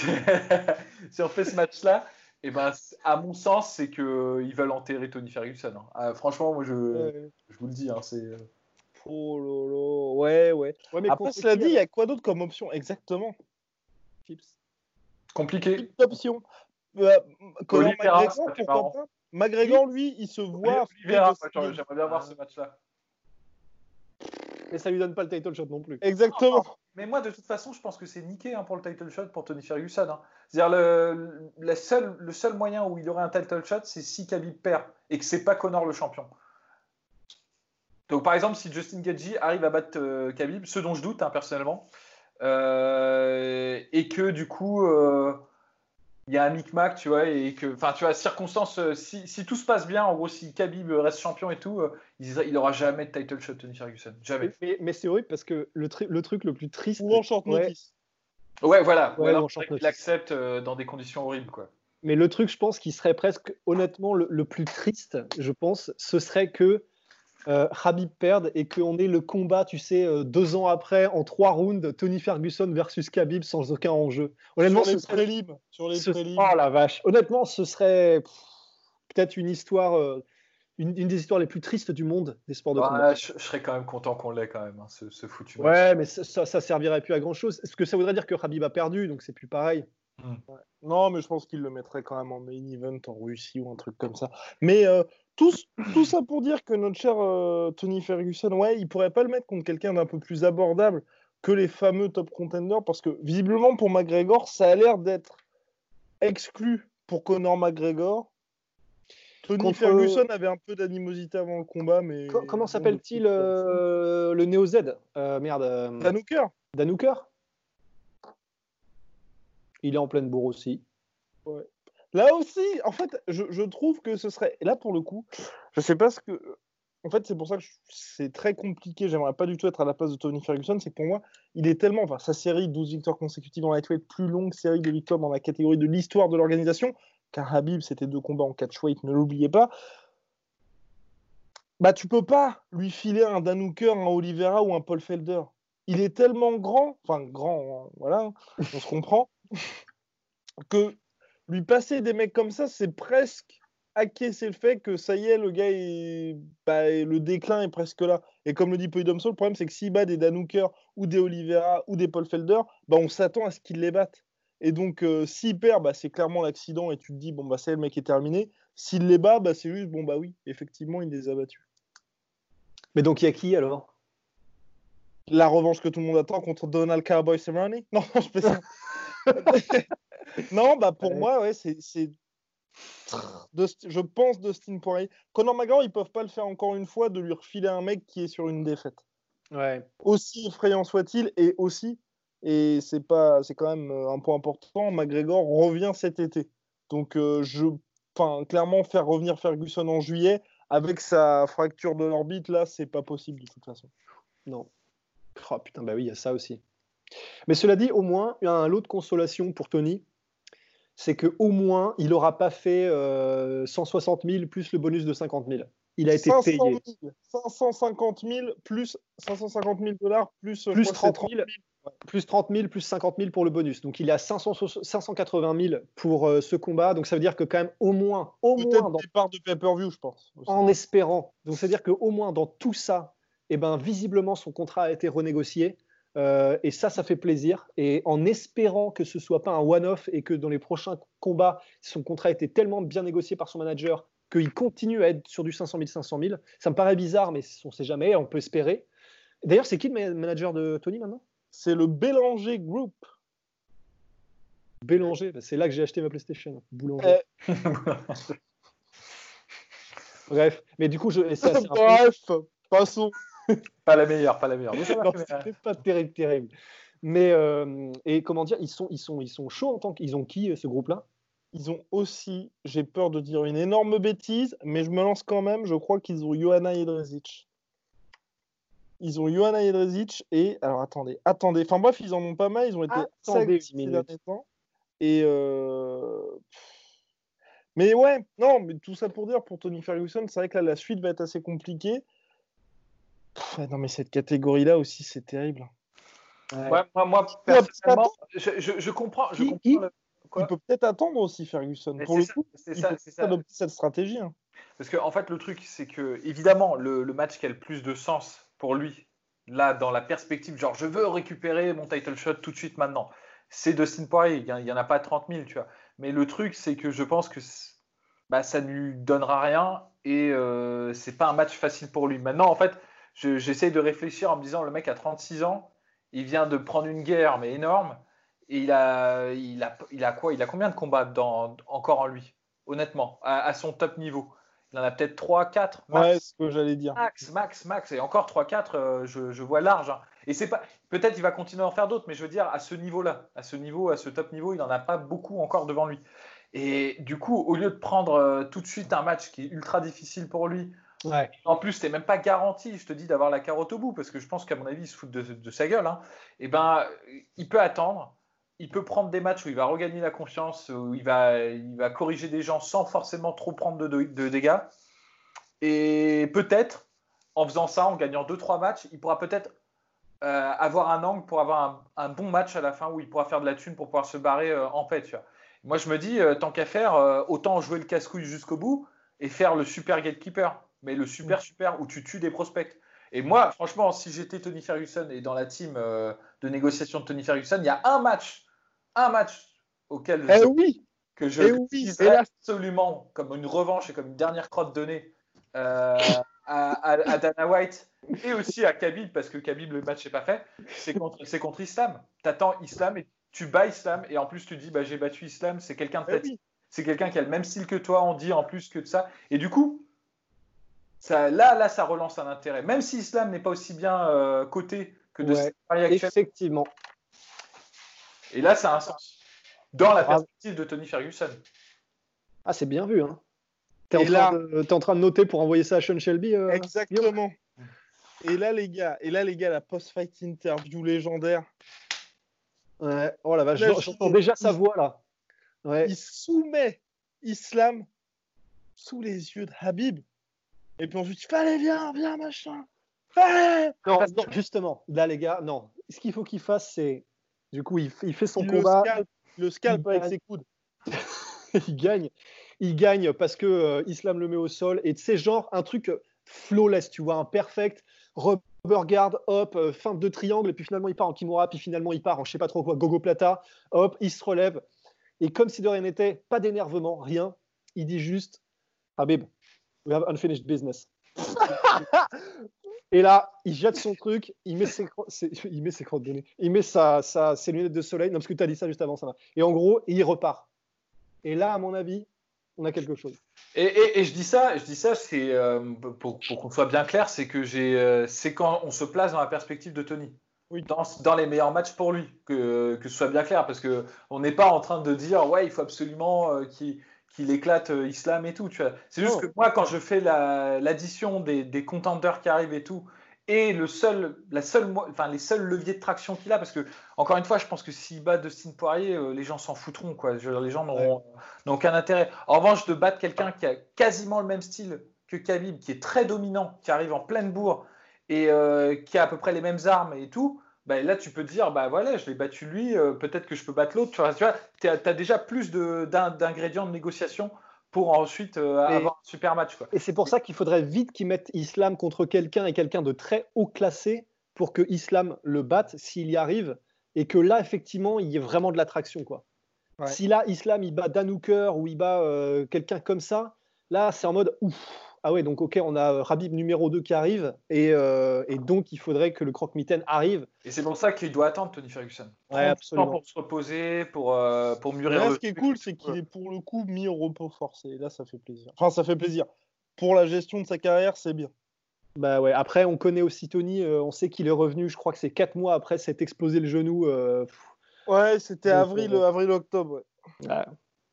on fait ce match-là, et eh ben, à mon sens, c'est qu'ils veulent enterrer Tony Ferguson. Hein. Ah, franchement, moi, je, je vous le dis, hein, c'est. Euh, oh lolo, ouais, ouais. ouais mais Après, cela dit, il y a quoi d'autre comme option? Exactement. Chips. Compliqué. Option. Euh, McGregor, pourquoi pas McGregor, lui, il se voit. J'aimerais bien voir ce match-là mais ça lui donne pas le title shot non plus. Exactement. Mais moi, de toute façon, je pense que c'est niqué hein, pour le title shot pour Tony Ferguson. Hein. C'est-à-dire, le, la seule, le seul moyen où il aurait un title shot, c'est si Khabib perd et que c'est pas Connor le champion. Donc, par exemple, si Justin Gaethje arrive à battre euh, Khabib, ce dont je doute hein, personnellement, euh, et que du coup, euh, il y a un micmac, tu vois, et que, enfin, tu vois, circonstance, euh, si, si, tout se passe bien, en gros, si Khabib reste champion et tout, euh, il n'aura jamais de title shot Tony Ferguson, jamais. Mais, mais c'est horrible parce que le, le, truc le plus triste. Ou en short notice. Ouais, voilà. Ouais, voilà il accepte euh, dans des conditions horribles, quoi. Mais le truc, je pense, qui serait presque, honnêtement, le, le plus triste, je pense, ce serait que euh, Habib perde et qu'on ait le combat, tu sais, euh, deux ans après, en trois rounds, Tony Ferguson versus Khabib sans aucun enjeu. Honnêtement, sur les prélims. Sur les Oh la vache. Honnêtement, ce serait peut-être une histoire, euh, une, des histoires les plus tristes du monde des sports de combat. Je, serais quand même content qu'on l'ait quand même, hein, ce, foutu match. Ouais, mais ça, ça, servirait plus à grand chose. Est-ce que ça voudrait dire que Habib a perdu, donc c'est plus pareil? Hmm. Non, mais je pense qu'il le mettrait quand même en main event en Russie ou un truc comme ça. Mais tout, tout, ça pour dire que notre cher euh, Tony Ferguson, ouais, il pourrait pas le mettre contre quelqu'un d'un peu plus abordable que les fameux top contenders, parce que visiblement pour McGregor, ça a l'air d'être exclu pour Conor McGregor. Tony Ferguson avait un peu d'animosité avant le combat, mais. comment s'appelle-t-il euh, le Neo Z euh, Merde. Danouker. Danouker Il est en pleine bourre aussi. Ouais. Là aussi, en fait, je, trouve que ce serait. Là, pour le coup, je sais pas ce que. En fait, c'est pour ça que c'est très compliqué. J'aimerais pas du tout être à la place de Tony Ferguson. C'est pour moi, il est tellement. Enfin, sa série 12 victoires consécutives en lightweight, plus longue série de victoires dans la catégorie de l'histoire de l'organisation. Car Habib, c'était deux combats en catchweight, ne l'oubliez pas. Bah, tu peux pas lui filer un Dan un Oliveira ou un Paul Felder. Il est tellement grand, enfin grand, hein, voilà, on se comprend, que lui passer des mecs comme ça, c'est presque acquiescer le fait que ça y est, le gars, bah, le déclin est presque là. Et comme le dit Poidomso, le problème, c'est que s'il bat des Danouker ou des Oliveira ou des Paul Felder, bah, on s'attend à ce qu'il les batte. Et donc, euh, s'il perd, bah, c'est clairement l'accident et tu te dis, bon, bah, ça le mec est terminé. S'il les bat, bah, c'est juste, bon, bah oui, effectivement, il les a battus. Mais donc, il y a qui alors? La revanche que tout le monde attend contre Donald Cowboy Cerrone? Non, je peux ça. non, bah pour moi, ouais, c'est. Je pense Dustin Poirier. Conor McGregor, ils peuvent pas le faire encore une fois de lui refiler un mec qui est sur une défaite. Ouais. Aussi effrayant soit-il, et aussi, et c'est pas, c'est quand même euh, un point important, McGregor revient cet été. Donc euh, je, enfin clairement faire revenir Ferguson en juillet avec sa fracture de l'orbite là, c'est pas possible de toute façon. Non. Oh putain, bah oui, il y a ça aussi. Mais cela dit, au moins, il y a un lot de consolation pour Tony, c'est qu'au moins, il n'aura pas fait 160 euh, 000 plus le bonus de 50 000. Il a été payé. 550 000 plus 550 000 dollars plus, euh, plus 30 000. Plus 30 000, plus 50 000 pour le bonus. Donc il est à 580 000 pour euh, ce combat. Donc ça veut dire que quand même au moins, au moins dans... départ de pay-per-view, je pense. En espérant. Donc ça veut dire qu'au moins dans tout ça, eh ben visiblement son contrat a été renégocié. Euh, et ça, ça fait plaisir. Et en espérant que ce soit pas un one-off et que dans les prochains combats, son contrat était tellement bien négocié par son manager qu'il continue à être sur du 500 000, 500 000. Ça me paraît bizarre, mais on ne sait jamais, on peut espérer. D'ailleurs, c'est qui le manager de Tony maintenant? C'est le Bélanger Group. Bélanger, bah, c'est là que j'ai acheté ma PlayStation. Boulanger. Eh. Bref, mais du coup, je. Bref, passons. pas la meilleure, pas la meilleure. C'est pas terrible, terrible. Mais euh, et comment dire, ils sont, ils sont, ils sont chauds en tant qu'ils ont qui ce groupe-là? Ils ont aussi, j'ai peur de dire une énorme bêtise, mais je me lance quand même. Je crois qu'ils ont Johanna Jedrzejczyk. Ils ont Johanna Jedrzejczyk et alors attendez, attendez. Enfin bref, ils en ont pas mal. Ils ont été attendez ces derniers temps. Et euh... mais ouais, non, mais tout ça pour dire pour Tony Ferguson, c'est vrai que là la suite va être assez compliquée non, mais cette catégorie-là aussi, c'est terrible. Ouais. moi, moi, personnellement, je, je, comprends. Je comprends Il peut peut-être attendre aussi, Ferguson. pour le coup, c'est ça, adopter cette stratégie. Hein. Parce qu'en en fait, le truc, c'est que, évidemment, le, le, match qui a le plus de sens pour lui, là, dans la perspective, genre, je veux récupérer mon title shot tout de suite maintenant, c'est Dustin Poirier. Il n'y en a pas 30 000, tu vois. Mais le truc, c'est que je pense que bah, ça ne lui donnera rien et euh, c'est pas un match facile pour lui. Maintenant, en fait, j'essaye de réfléchir en me disant le mec a 36 ans, il vient de prendre une guerre mais énorme, et il a, il a, il a quoi Il a combien de combats dans, encore en lui, honnêtement, à, son top niveau? Il en a peut-être 3, 4 max? Ouais, ce que j'allais dire. Max, max, max. Et encore 3, 4, euh, je, je, vois large. Hein. Et c'est pas. Peut-être il va continuer à en faire d'autres, mais je veux dire, à ce niveau-là, à ce niveau, à ce top niveau, il n'en a pas beaucoup encore devant lui. Et du coup, au lieu de prendre euh, tout de suite un match qui est ultra difficile pour lui, en plus, tu même pas garanti, je te dis, d'avoir la carotte au bout, parce que je pense qu'à mon avis, il se fout de, sa gueule. Hein. Eh ben, il peut attendre, il peut prendre des matchs où il va regagner la confiance, où il va, il va corriger des gens sans forcément trop prendre de, dégâts. Et peut-être, en faisant ça, en gagnant 2-3 matchs, il pourra peut-être euh, avoir un angle pour avoir un, bon match à la fin où il pourra faire de la thune pour pouvoir se barrer euh, en paix. Moi, je me dis, euh, tant qu'à faire, autant jouer le casse-couille jusqu'au bout et faire le super gatekeeper mais le super super où tu tues des prospects. Et moi, franchement, si j'étais Tony Ferguson et dans la team euh, de négociation de Tony Ferguson, il y a un match, un match auquel je, eh oui. que je eh absolument comme une revanche et comme une dernière crotte donnée euh, à, Dana White et aussi à Khabib, parce que Khabib, le match n'est pas fait, c'est contre, contre Islam. Tu attends Islam et tu bats Islam, et en plus tu dis bah, j'ai battu Islam, c'est quelqu'un de eh C'est quelqu'un qui a le même style que toi, on dit en plus que de ça. Et du coup, là, là, ça relance un intérêt. Même si Islam n'est pas aussi bien euh, coté que de ouais, Effectivement. Et là, ça a un sens. Dans la perspective de Tony Ferguson. Ah, c'est bien vu. Hein. Tu es, es, en train de noter pour envoyer ça à Sean Shelby euh, Exactement. Et là, les gars, et là, les gars, la post-fight interview légendaire. Ouais. Oh la vache, j'entends déjà sa voix là. Ouais. Il soumet Islam sous les yeux de Habib. Et puis ensuite, fallait, viens, viens, machin. Non, justement, là, les gars, non. Ce qu'il faut qu'il fasse, c'est. Du coup, il, fait son le combat. le scalp avec ses coudes. il gagne. Il gagne parce que euh, Islam le met au sol. Et c'est genre un truc flawless, tu vois, un perfect. Rubber guard, hop, euh, fin de triangle. Et puis finalement, il part en Kimura. Puis finalement, il part en je sais pas trop quoi, Gogo Plata. Hop, il se relève. Et comme si de rien n'était, pas d'énervement, rien. Il dit juste Habib, We have unfinished business. Et là, il jette son truc, il met ses, il met ses données, il met sa, sa, ses lunettes de soleil. Non, parce que tu as dit ça juste avant, ça va. Et en gros, il repart. Et là, à mon avis, on a quelque chose. Et, et, je dis ça, je dis ça, c'est euh, pour, pour qu'on soit bien clair, c'est que j'ai, euh, c'est quand on se place dans la perspective de Tony. Oui. Dans, dans, les meilleurs matchs pour lui, que, que ce soit bien clair, parce que on n'est pas en train de dire ouais, il faut absolument euh, qu'il qu'il éclate euh, Islam et tout. Tu vois. C'est juste oh. que moi, quand je fais l'addition des, des contenders qui arrivent et tout, et le seul, la seule, enfin, les seuls leviers de traction qu'il a, parce que, encore une fois, je pense que s'il bat Dustin Poirier, euh, les gens s'en foutront. Quoi. les gens n'auront aucun intérêt. En revanche, de battre quelqu'un qui a quasiment le même style que Khabib, qui est très dominant, qui arrive en pleine bourre et euh, qui a à peu près les mêmes armes et tout, bah, là, tu peux te dire, bah voilà, je l'ai battu lui, euh, peut-être que je peux battre l'autre. Tu vois, tu as, déjà plus d'ingrédients de, négociation pour ensuite euh, avoir un super match. Quoi. Et c'est pour ça qu'il faudrait vite qu'ils mettent Islam contre quelqu'un et quelqu'un de très haut classé pour que Islam le batte s'il y arrive et que là, effectivement, il y ait vraiment de l'attraction. quoi. Si là, Islam, il bat Dan Hooker ou il bat euh, quelqu'un comme ça, là, c'est en mode ouf. Ah ouais, donc ok, on a Rabib numéro 2 qui arrive et, euh, et donc il faudrait que le croque-mitaine arrive. Et c'est pour ça qu'il doit attendre Tony Ferguson. Ouais, absolument. pour se reposer, pour, euh, pour mûrir. Là, le ce qui est cool, c'est qu'il est pour le coup mis au repos forcé. Et là, ça fait plaisir. Enfin, ça fait plaisir. Pour la gestion de sa carrière, c'est bien. Bah ouais. Après, on connaît aussi Tony. euh, on sait qu'il est revenu. Je crois que c'est 4 mois après s'être explosé le genou. euh, Ouais, c'était avril, euh, avril, octobre. ouais. ouais.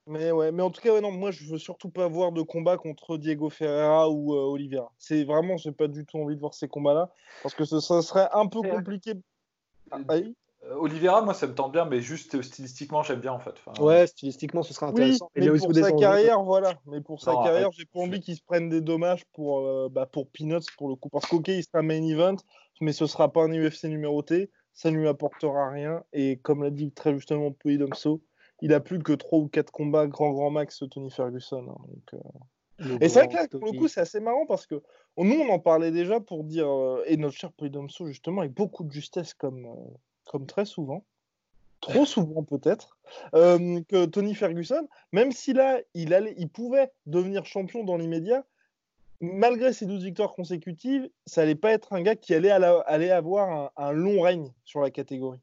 Mais ouais, mais en tout cas, ouais, non, moi, je veux surtout pas voir de combat contre Diego Ferreira ou euh, Oliveira. C'est vraiment, j'ai pas du tout envie de voir ces combats-là parce que ce, ça serait un peu compliqué. Ah, oui? Euh, Oliveira, moi, ça me tente bien, mais juste euh, stylistiquement, j'aime bien en fait. Enfin, Ouais, stylistiquement, ce serait Oui, intéressant. mais pour sa enjeux. carrière, voilà. Mais pour sa Non, carrière, j'ai pas envie qu'il se prenne des dommages pour, euh, bah, pour Peanuts pour le coup. Parce qu'ok, il sera main event, mais ce sera pas un UFC numéroté. Ça ne lui apportera rien. Et comme l'a dit très justement Poidomso, il a plus que 3 ou 4 combats grand grand max Tony Ferguson. hein, donc, euh, Et c'est vrai que là, pour le coup, c'est assez marrant parce que nous, on en parlait déjà pour dire, euh, et notre cher Poidomso, justement, avec beaucoup de justesse, comme, euh, comme très souvent, trop souvent peut-être, que Tony Ferguson, même si là, il, allait, il pouvait devenir champion dans l'immédiat, malgré ses 12 victoires consécutives, ça allait pas être un gars qui allait, à la- allait avoir un, un long règne sur la catégorie.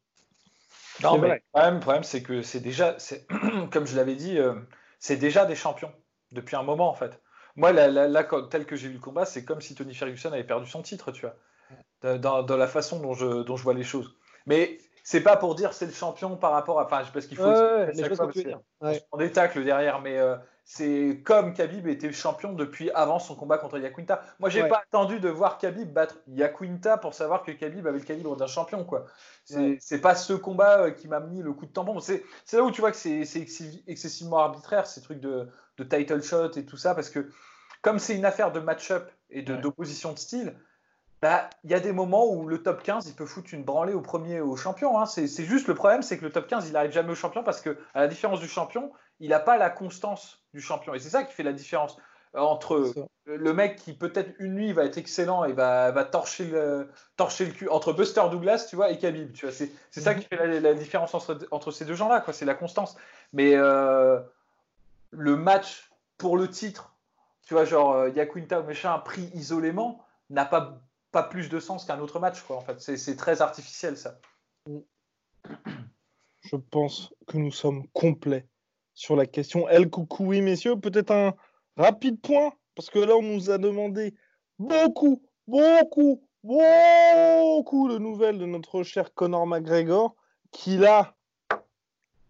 Non, mais vrai. le problème, c'est que c'est déjà, comme je l'avais dit, euh, c'est déjà des champions depuis un moment en fait. Moi, là, là, là, quand- tel que j'ai vu le combat, c'est comme si Tony Ferguson avait perdu son titre, tu vois, dans, la façon dont je, dont je vois les choses. Mais c'est pas pour dire c'est le champion par rapport à, enfin, parce qu'il faut Ouais, ouais, que tu veux dire. des tacles derrière, mais euh, c'est comme Khabib était champion depuis avant son combat contre Yaquinta. Moi, j'ai Ouais. pas attendu de voir Khabib battre Yaquinta pour savoir que Khabib avait le calibre d'un champion, quoi. C'est Ouais. pas ce combat euh, qui m'a mis le coup de tampon. C'est là où tu vois que c'est c'est excessi- excessivement arbitraire, ces trucs de, de title shot et tout ça, parce que comme c'est une affaire de match-up et de- Ouais. d'opposition de style, bah, il y a des moments où le top 15, il peut foutre une branlée au premier au champion. hein. C'est juste le problème, c'est que le top 15, il n'arrive jamais au champion parce que, à la différence du champion, il n'a pas la constance du champion. Et c'est ça qui fait la différence euh, entre le mec qui peut-être une nuit va être excellent et va, va torcher, le, torcher le cul entre Buster Douglas, tu vois, et Khabib. Tu vois, c'est ça qui fait la, la différence entre, entre ces deux gens-là, quoi. C'est la constance. Mais euh, le match pour le titre, tu vois, genre euh, Yaquinta ou machin pris isolément, n'a pas, pas plus de sens qu'un autre match, quoi. En fait, c'est très artificiel, ça. Je pense que nous sommes complets sur la question. El coucou, oui, messieurs, peut-être un rapide point, parce que là, on nous a demandé beaucoup, beaucoup, beaucoup de nouvelles de notre cher Conor McGregor, qui là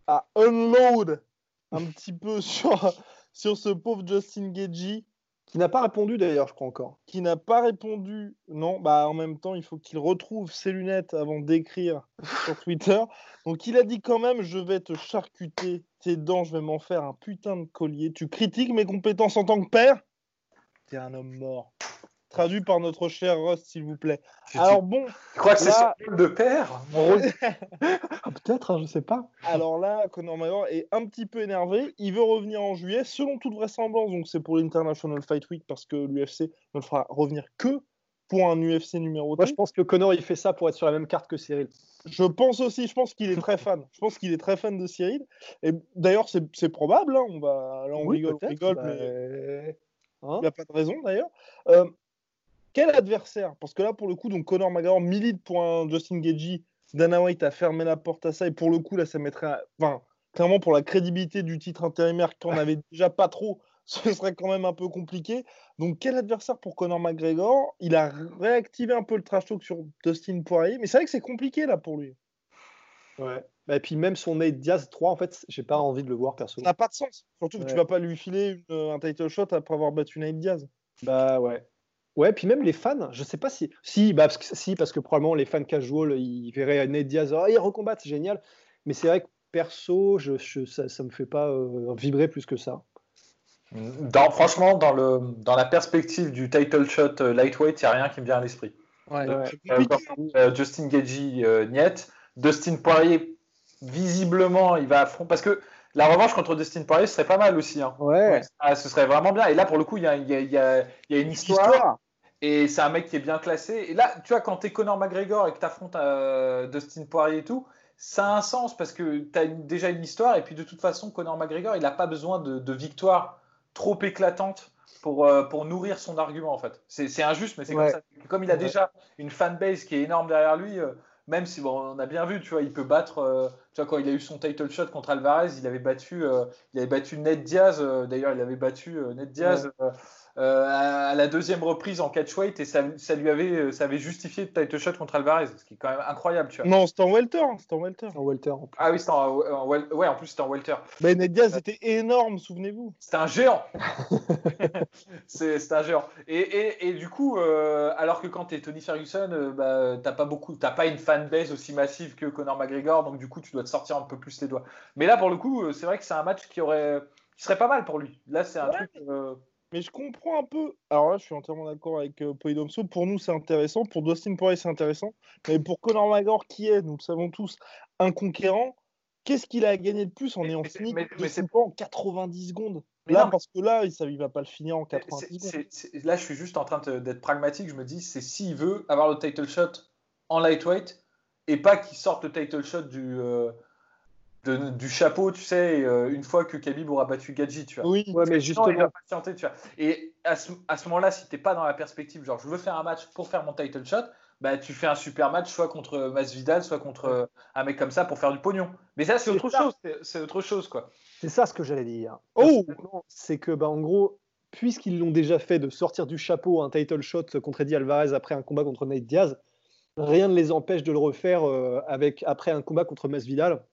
a unload un petit peu sur, sur ce pauvre Justin Gagey Qui n'a pas répondu d'ailleurs, je crois encore. qui n'a pas répondu. Non, bah en même temps, il faut qu'il retrouve ses lunettes avant d'écrire sur Twitter. Donc il a dit quand même, je vais te charcuter tes dents, je vais m'en faire un putain de collier. Tu critiques mes compétences en tant que père? T'es un homme mort. Traduit par notre cher Rust, s'il vous plaît. Alors bon, tu crois que c'est là- son rôle de père Ah, peut-être, hein, je sais pas. alors là, Conor McGregor est un petit peu énervé. Il veut revenir en juillet, selon toute vraisemblance. Donc c'est pour l'International Fight Week parce que l'UFC ne le fera revenir que pour un UFC numéro Moi, je pense que Connor, il fait ça pour être sur la même carte que Cyril. Je pense aussi, je pense qu'il est très fan. Je pense qu'il est très fan de Cyril. Et d'ailleurs, c'est probable. hein, On va, là, on Oui, rigole, on peut-être, rigole, bah, mais Hein il n'y a pas de raison d'ailleurs. Euh, quel adversaire? Parce que là, pour le coup, donc Conor McGregor milite pour un Justin Gagey. Dana White a fermé la porte à ça. Et pour le coup, là, ça mettrait. à- Enfin, clairement, pour la crédibilité du titre intérimaire, qu'on n'avait déjà pas trop, ce serait quand même un peu compliqué. Donc, quel adversaire pour Conor McGregor? Il a réactivé un peu le trash talk sur Dustin Poirier. Mais c'est vrai que c'est compliqué là pour lui. Ouais. Bah, Et puis même son Nate Diaz 3, en fait, j'ai pas envie de le voir perso. Ça n'a pas de sens. Surtout que tu vas pas lui filer une- un title shot après avoir battu Nate Diaz. Bah ouais. Ouais, puis même les fans, je sais pas si. Si, bah, parce que, si, parce que probablement les fans casual, ils verraient Nate Diaz, oh, il recombat, c'est génial. Mais c'est vrai que perso, je, je- ça, ça me fait pas euh, vibrer plus que ça. Dans- franchement, dans, le, dans la perspective du title shot euh, lightweight, il n'y a rien qui me vient à l'esprit. Ouais, Euh, euh, Justin Gagey, euh, niet. Dustin Poirier, visiblement, il va affronter. Parce que la revanche contre Dustin Poirier, ce serait pas mal aussi. hein. Ouais. Ah, ce serait vraiment bien. Et là, pour le coup, il y a, il y a- il y a- y a une histoire. Et c'est un mec qui est bien classé. Et là, tu vois, quand tu es Conor McGregor et que tu affrontes euh, Dustin Poirier et tout, ça a un sens parce que tu as déjà une histoire. Et puis de toute façon, Conor McGregor, il n'a pas besoin de, de victoires trop éclatantes pour, euh, pour nourrir son argument, en fait. C'est injuste, mais c'est comme ça. Comme il a déjà une fanbase qui est énorme derrière lui, euh, même si, bon, on a bien vu, tu vois, il peut battre. tu vois, quand il a eu son title shot contre Alvarez, il avait battu, il avait battu Ned Diaz. D'ailleurs, il avait battu Ned Diaz. À la deuxième reprise en catchweight et ça, ça, lui avait, euh, ça avait justifié le title shot contre Alvarez, ce qui est quand même incroyable. Tu vois. Non, c'était en welter. Hein, c'était en welter. En welter en Ah oui, c'était en, ouais, en plus c'était en welter. Ned Diaz était énorme, souvenez-vous. C'était un géant. c'est un géant. Et, et, et du coup, euh, alors que quand tu es Tony Ferguson, bah, t'as pas beaucoup, t'as pas une fanbase aussi massive que Conor McGregor, donc du coup tu dois te sortir un peu plus les doigts. Mais là, pour le coup, c'est vrai que c'est un match qui aurait, qui serait pas mal pour lui. Là, c'est un truc. Mais je comprends un peu. Alors là, je suis entièrement d'accord avec euh, Polydomso. Pour nous, c'est intéressant. Pour Dustin Poirier, c'est intéressant. Mais pour Conor McGregor, qui est, nous le savons tous, un conquérant, qu'est-ce qu'il a gagné de plus en ayant fini mais, c'est pas en 90 secondes Là, parce que là, il ne va pas le finir en 90 secondes. là, je suis juste en train d'être pragmatique. Je me dis, c'est s'il veut avoir le title shot en lightweight et pas qu'il sorte le title shot du. Euh, du chapeau, tu sais, euh, une fois que Khabib aura battu Gadji, tu vois. Oui, mais justement. Il va patienter, tu vois. Et à ce, à ce moment-là, si tu n'es pas dans la perspective, genre, je veux faire un match pour faire mon title shot, bah, tu fais un super match, soit contre Masvidal, soit contre euh, un mec comme ça pour faire du pognon. Mais ça, c'est autre chose. C'est autre chose, quoi. C'est ça ce que j'allais dire. Oh C'est que, bah, en gros, puisqu'ils l'ont déjà fait de sortir du chapeau un title shot contre Eddie Alvarez après un combat contre Nate Diaz, rien ne les empêche de le refaire euh, avec, après un combat contre Masvidal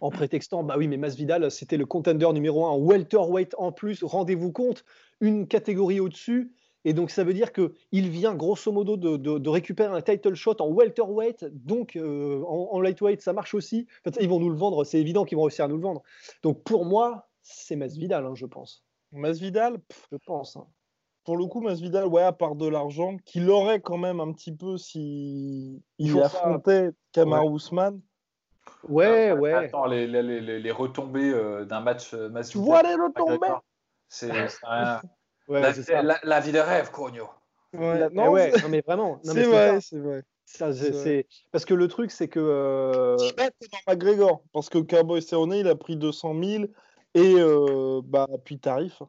en prétextant bah oui mais Masvidal c'était le contender numéro un en welterweight en plus rendez-vous compte une catégorie au-dessus et donc ça veut dire que il vient grosso modo de, récupérer un title shot en welterweight donc euh, en, lightweight ça marche aussi ils vont nous le vendre c'est évident qu'ils vont réussir à nous le vendre donc pour moi c'est Masvidal hein, je pense Masvidal je pense hein. pour le coup, Masvidal, ouais, à part de l'argent, qu'il aurait quand même un petit peu si il affrontait Kamar Ousmane. Ouais, ouais. Attends, les, les, les, les retombées euh, d'un match euh, Tu vois les retombées C'est ouais, la, la, la, vie de rêve, Cogno. Ouais, non, ouais, non, mais vraiment. C'est vrai, c'est vrai. Ça, Parce que le truc, c'est que. Euh... dans McGregor. Parce que Cowboy Cerrone, il a pris 200 000 et euh, bah, puis tarif.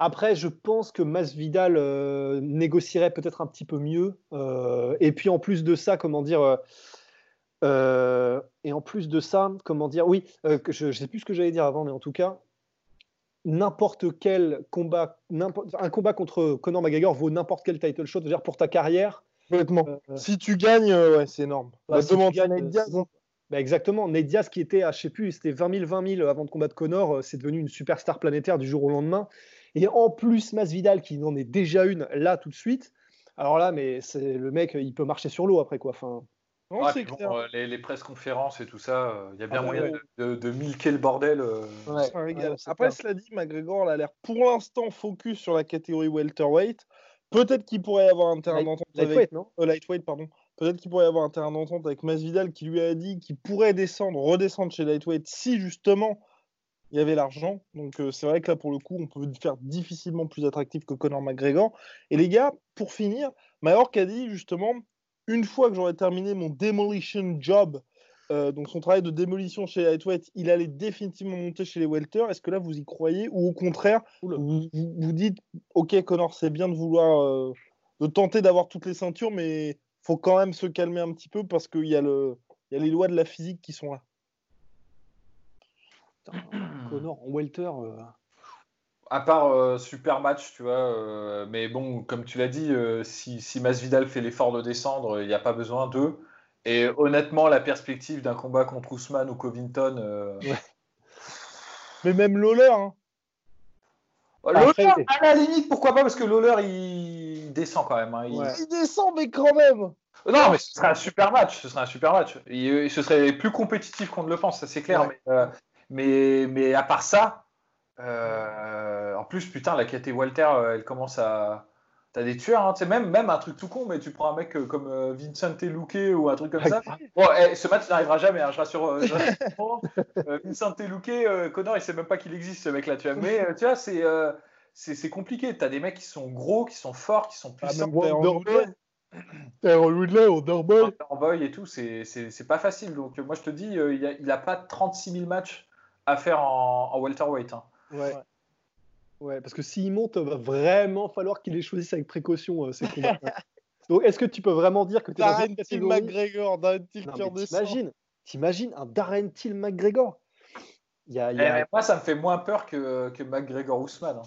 Après, je pense que Masvidal euh, négocierait peut-être un petit peu mieux. Euh, et puis en plus de ça, comment dire euh, et en plus de ça, comment dire Oui, euh, je ne sais plus ce que j'allais dire avant, mais en tout cas, n'importe quel combat, un combat contre Conor McGregor vaut n'importe quel title shot. dire pour ta carrière. Complètement. Euh, si tu gagnes, ouais, c'est énorme. Bah, si Diaz, bah, exactement. Ned Diaz qui était à, je sais plus, c'était 20 000, 20 000 avant de combattre Conor, c'est devenu une superstar planétaire du jour au lendemain. Et en plus, Masvidal qui en est déjà une là tout de suite. Alors là, mais c'est le mec, il peut marcher sur l'eau après quoi. Enfin. Euh, les, les conférences et tout ça, euh, il y a bien ah, moyen de, de, milquer le bordel. Euh. Après, cela dit, McGregor a l'air pour l'instant focus sur la catégorie welterweight. Peut-être qu'il pourrait y avoir un terrain d'entente avec non? lightweight, pardon. Peut-être qu'il pourrait y avoir un terrain d'entente avec Masvidal qui lui a dit qu'il pourrait descendre, redescendre chez lightweight si justement il y avait l'argent. Donc c'est vrai que là pour le coup, on peut faire difficilement plus attractif que Conor McGregor. Et les gars, pour finir, Mayork a dit justement une fois que j'aurais terminé mon demolition job, euh, donc son travail de démolition chez Lightweight, il allait définitivement monter chez les welter. Est-ce que là vous y croyez ou au contraire vous, vous, dites ok Connor c'est bien de vouloir euh, de tenter d'avoir toutes les ceintures mais faut quand même se calmer un petit peu parce qu'il y a le y a les lois de la physique qui sont là. Connor en welter. Euh, à part euh, super match, tu vois. Euh, mais bon, comme tu l'as dit, euh, si, si Masvidal fait l'effort de descendre, il n'y a pas besoin d'eux. Et honnêtement, la perspective d'un combat contre Ousmane ou Covington. Mais même Lawler. Hein. Lawler, à la limite, pourquoi pas Parce que Lawler, il descend quand même. Hein. il... descend, mais quand même. Non, mais ce serait un super match. Ce serait un super match. Il, ce serait plus compétitif qu'on ne le pense, ça c'est clair. mais, mais à part ça, euh, en plus, putain, la KT Walter, euh, elle commence à. T'as des tueurs, hein, même, même un truc tout con, mais tu prends un mec euh, comme Vincent Luque ou un truc comme ça. Bon, eh, ce match n'arrivera jamais, hein, je rassure. Vincent Luque, Connor, il sait même pas qu'il existe ce mec-là, tu vois. Mais tu vois, c'est c'est compliqué. Tu as des mecs qui sont gros, qui sont forts, qui sont Ah, puissants. même Tyrone Woodley. Wonderboy. Boy et tout, c'est c'est pas facile. Donc, euh, moi, je te dis, euh, il a, il a pas 36 000 matchs à faire en, en welterweight. hein. Ouais. Ouais, parce que s'il monte, va vraiment falloir qu'il les choisisse avec précaution, euh, ces combats. Donc, est-ce que tu peux vraiment dire que tu es dans Darren une Till catégorie McGregor, Darren Till. T'imagines, t'imagines un Darren Till McGregor il y a, il y Eh, a- moi, ça me fait moins peur que, que McGregor Ousmane. hein.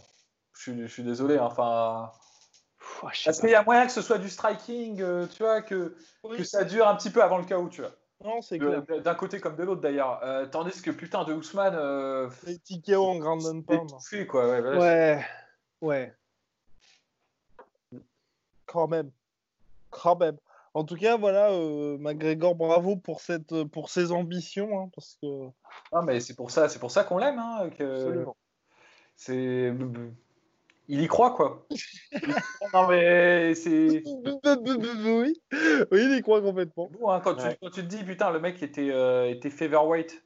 Je, suis, je suis désolé. hein, Enfin, Pff, sais parce qu'il y a moyen que ce soit du striking, euh, tu vois, que, Oui. que ça dure un petit peu avant le chaos, tu vois. Non, c'est clair. D'un côté comme de l'autre d'ailleurs. Euh, tandis que putain de Ousmane, euh, Les TKO en Grand and Pound. étouffé quoi. Ouais, voilà. Ouais, ouais. Quand même. Quand même. En tout cas, voilà, euh, McGregor, bravo pour, cette, pour ses ambitions. hein, parce que... Ah, mais c'est pour ça, c'est pour ça qu'on l'aime. Hein, que- Absolument. C'est, il y croit quoi. non mais c'est oui. oui, il y croit complètement. bon hein, quand, tu, quand tu te dis putain le mec était euh, était featherweight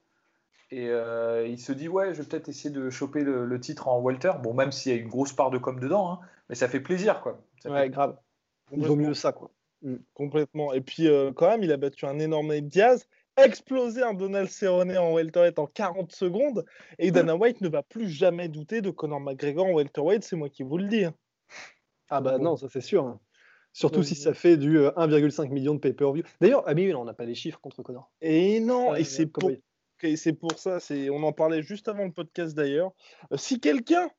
et euh, il se dit ouais je vais peut-être essayer de choper le, le titre en welter. Bon même s'il y a une grosse part de com dedans, hein, mais ça fait plaisir quoi. Ça Ouais, fait- grave. Il vaut mieux ça, quoi. Complètement. Et puis, euh, quand même, il a battu un énorme Nate Diaz, explosé un Donald Cerrone en welterweight en 40 secondes. Et Dana White ne va plus jamais douter de Conor McGregor en welterweight, c'est moi qui vous le dis. hein. Ah bah non, ça c'est sûr. hein. Surtout si ça fait du euh, 1,5 million de pay-per-view. D'ailleurs, ah mais oui, on n'a pas les chiffres contre Connor. Et non, et c'est pour, c'est ça, c'est, on en parlait juste avant le podcast d'ailleurs. Euh, si quelqu'un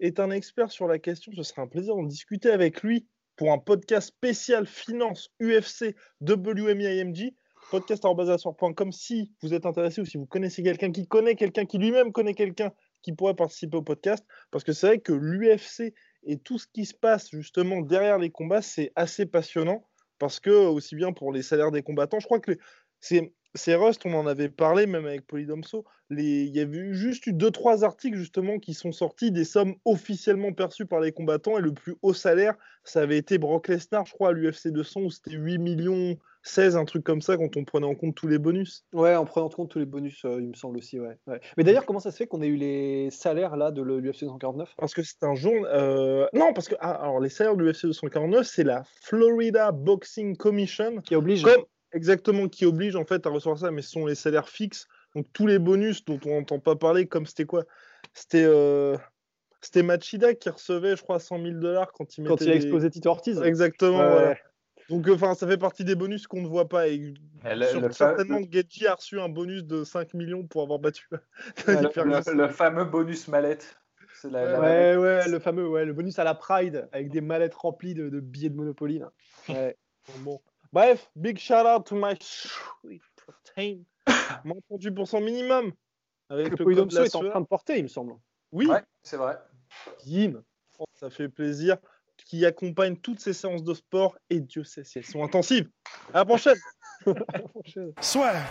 est un expert sur la question, ce serait un plaisir d'en discuter avec lui pour un podcast spécial finance UFC WMIMG, podcast.com si vous êtes intéressé ou si vous connaissez quelqu'un qui connaît quelqu'un qui lui-même connaît quelqu'un qui pourrait participer au podcast, parce que c'est vrai que l'UFC et tout ce qui se passe justement derrière les combats, c'est assez passionnant, parce que aussi bien pour les salaires des combattants, je crois que c'est c'est Rust, on en avait parlé même avec Polydomso. Les... Il y avait eu juste eu deux trois articles justement qui sont sortis des sommes officiellement perçues par les combattants et le plus haut salaire, ça avait été Brock Lesnar, je crois, à l'UFC 200 où c'était 8 millions 16, un truc comme ça quand on prenait en compte tous les bonus. Ouais, en prenant en compte tous les bonus, euh, il me semble aussi, ouais. ouais. Mais d'ailleurs, comment ça se fait qu'on ait eu les salaires là de l'UFC 249 Parce que c'est un jour. euh, Non, parce que ah, alors les salaires de l'UFC 249, c'est la Florida Boxing Commission qui oblige comme exactement qui oblige en fait à recevoir ça, mais ce sont les salaires fixes. Donc tous les bonus dont on n'entend pas parler, comme c'était quoi? C'était euh, c'était Machida qui recevait, je crois, 100 000 dollars quand il quand mettait il a les- explosé Tito Ortiz. Exactement. Voilà. Donc enfin, ça fait partie des bonus qu'on ne voit pas. Et le, sur- le fa- certainement, Gedji a reçu un bonus de 5 millions pour avoir battu. le- fameux bonus mallette. C'est la- la- Ouais, ouais, le fameux, ouais, le bonus à la Pride avec des mallettes remplies de, de billets de Monopoly. là. Ouais. Bon. Bref, big shout out to my sweet protein. Moins 38% minimum. Avec Que le code la est en train de porter, il me semble. Oui, Ouais, c'est vrai. Jim. ça fait plaisir. Qui accompagne toutes ces séances de sport. Et Dieu sait si elles sont intensives. À la prochaine. Swear.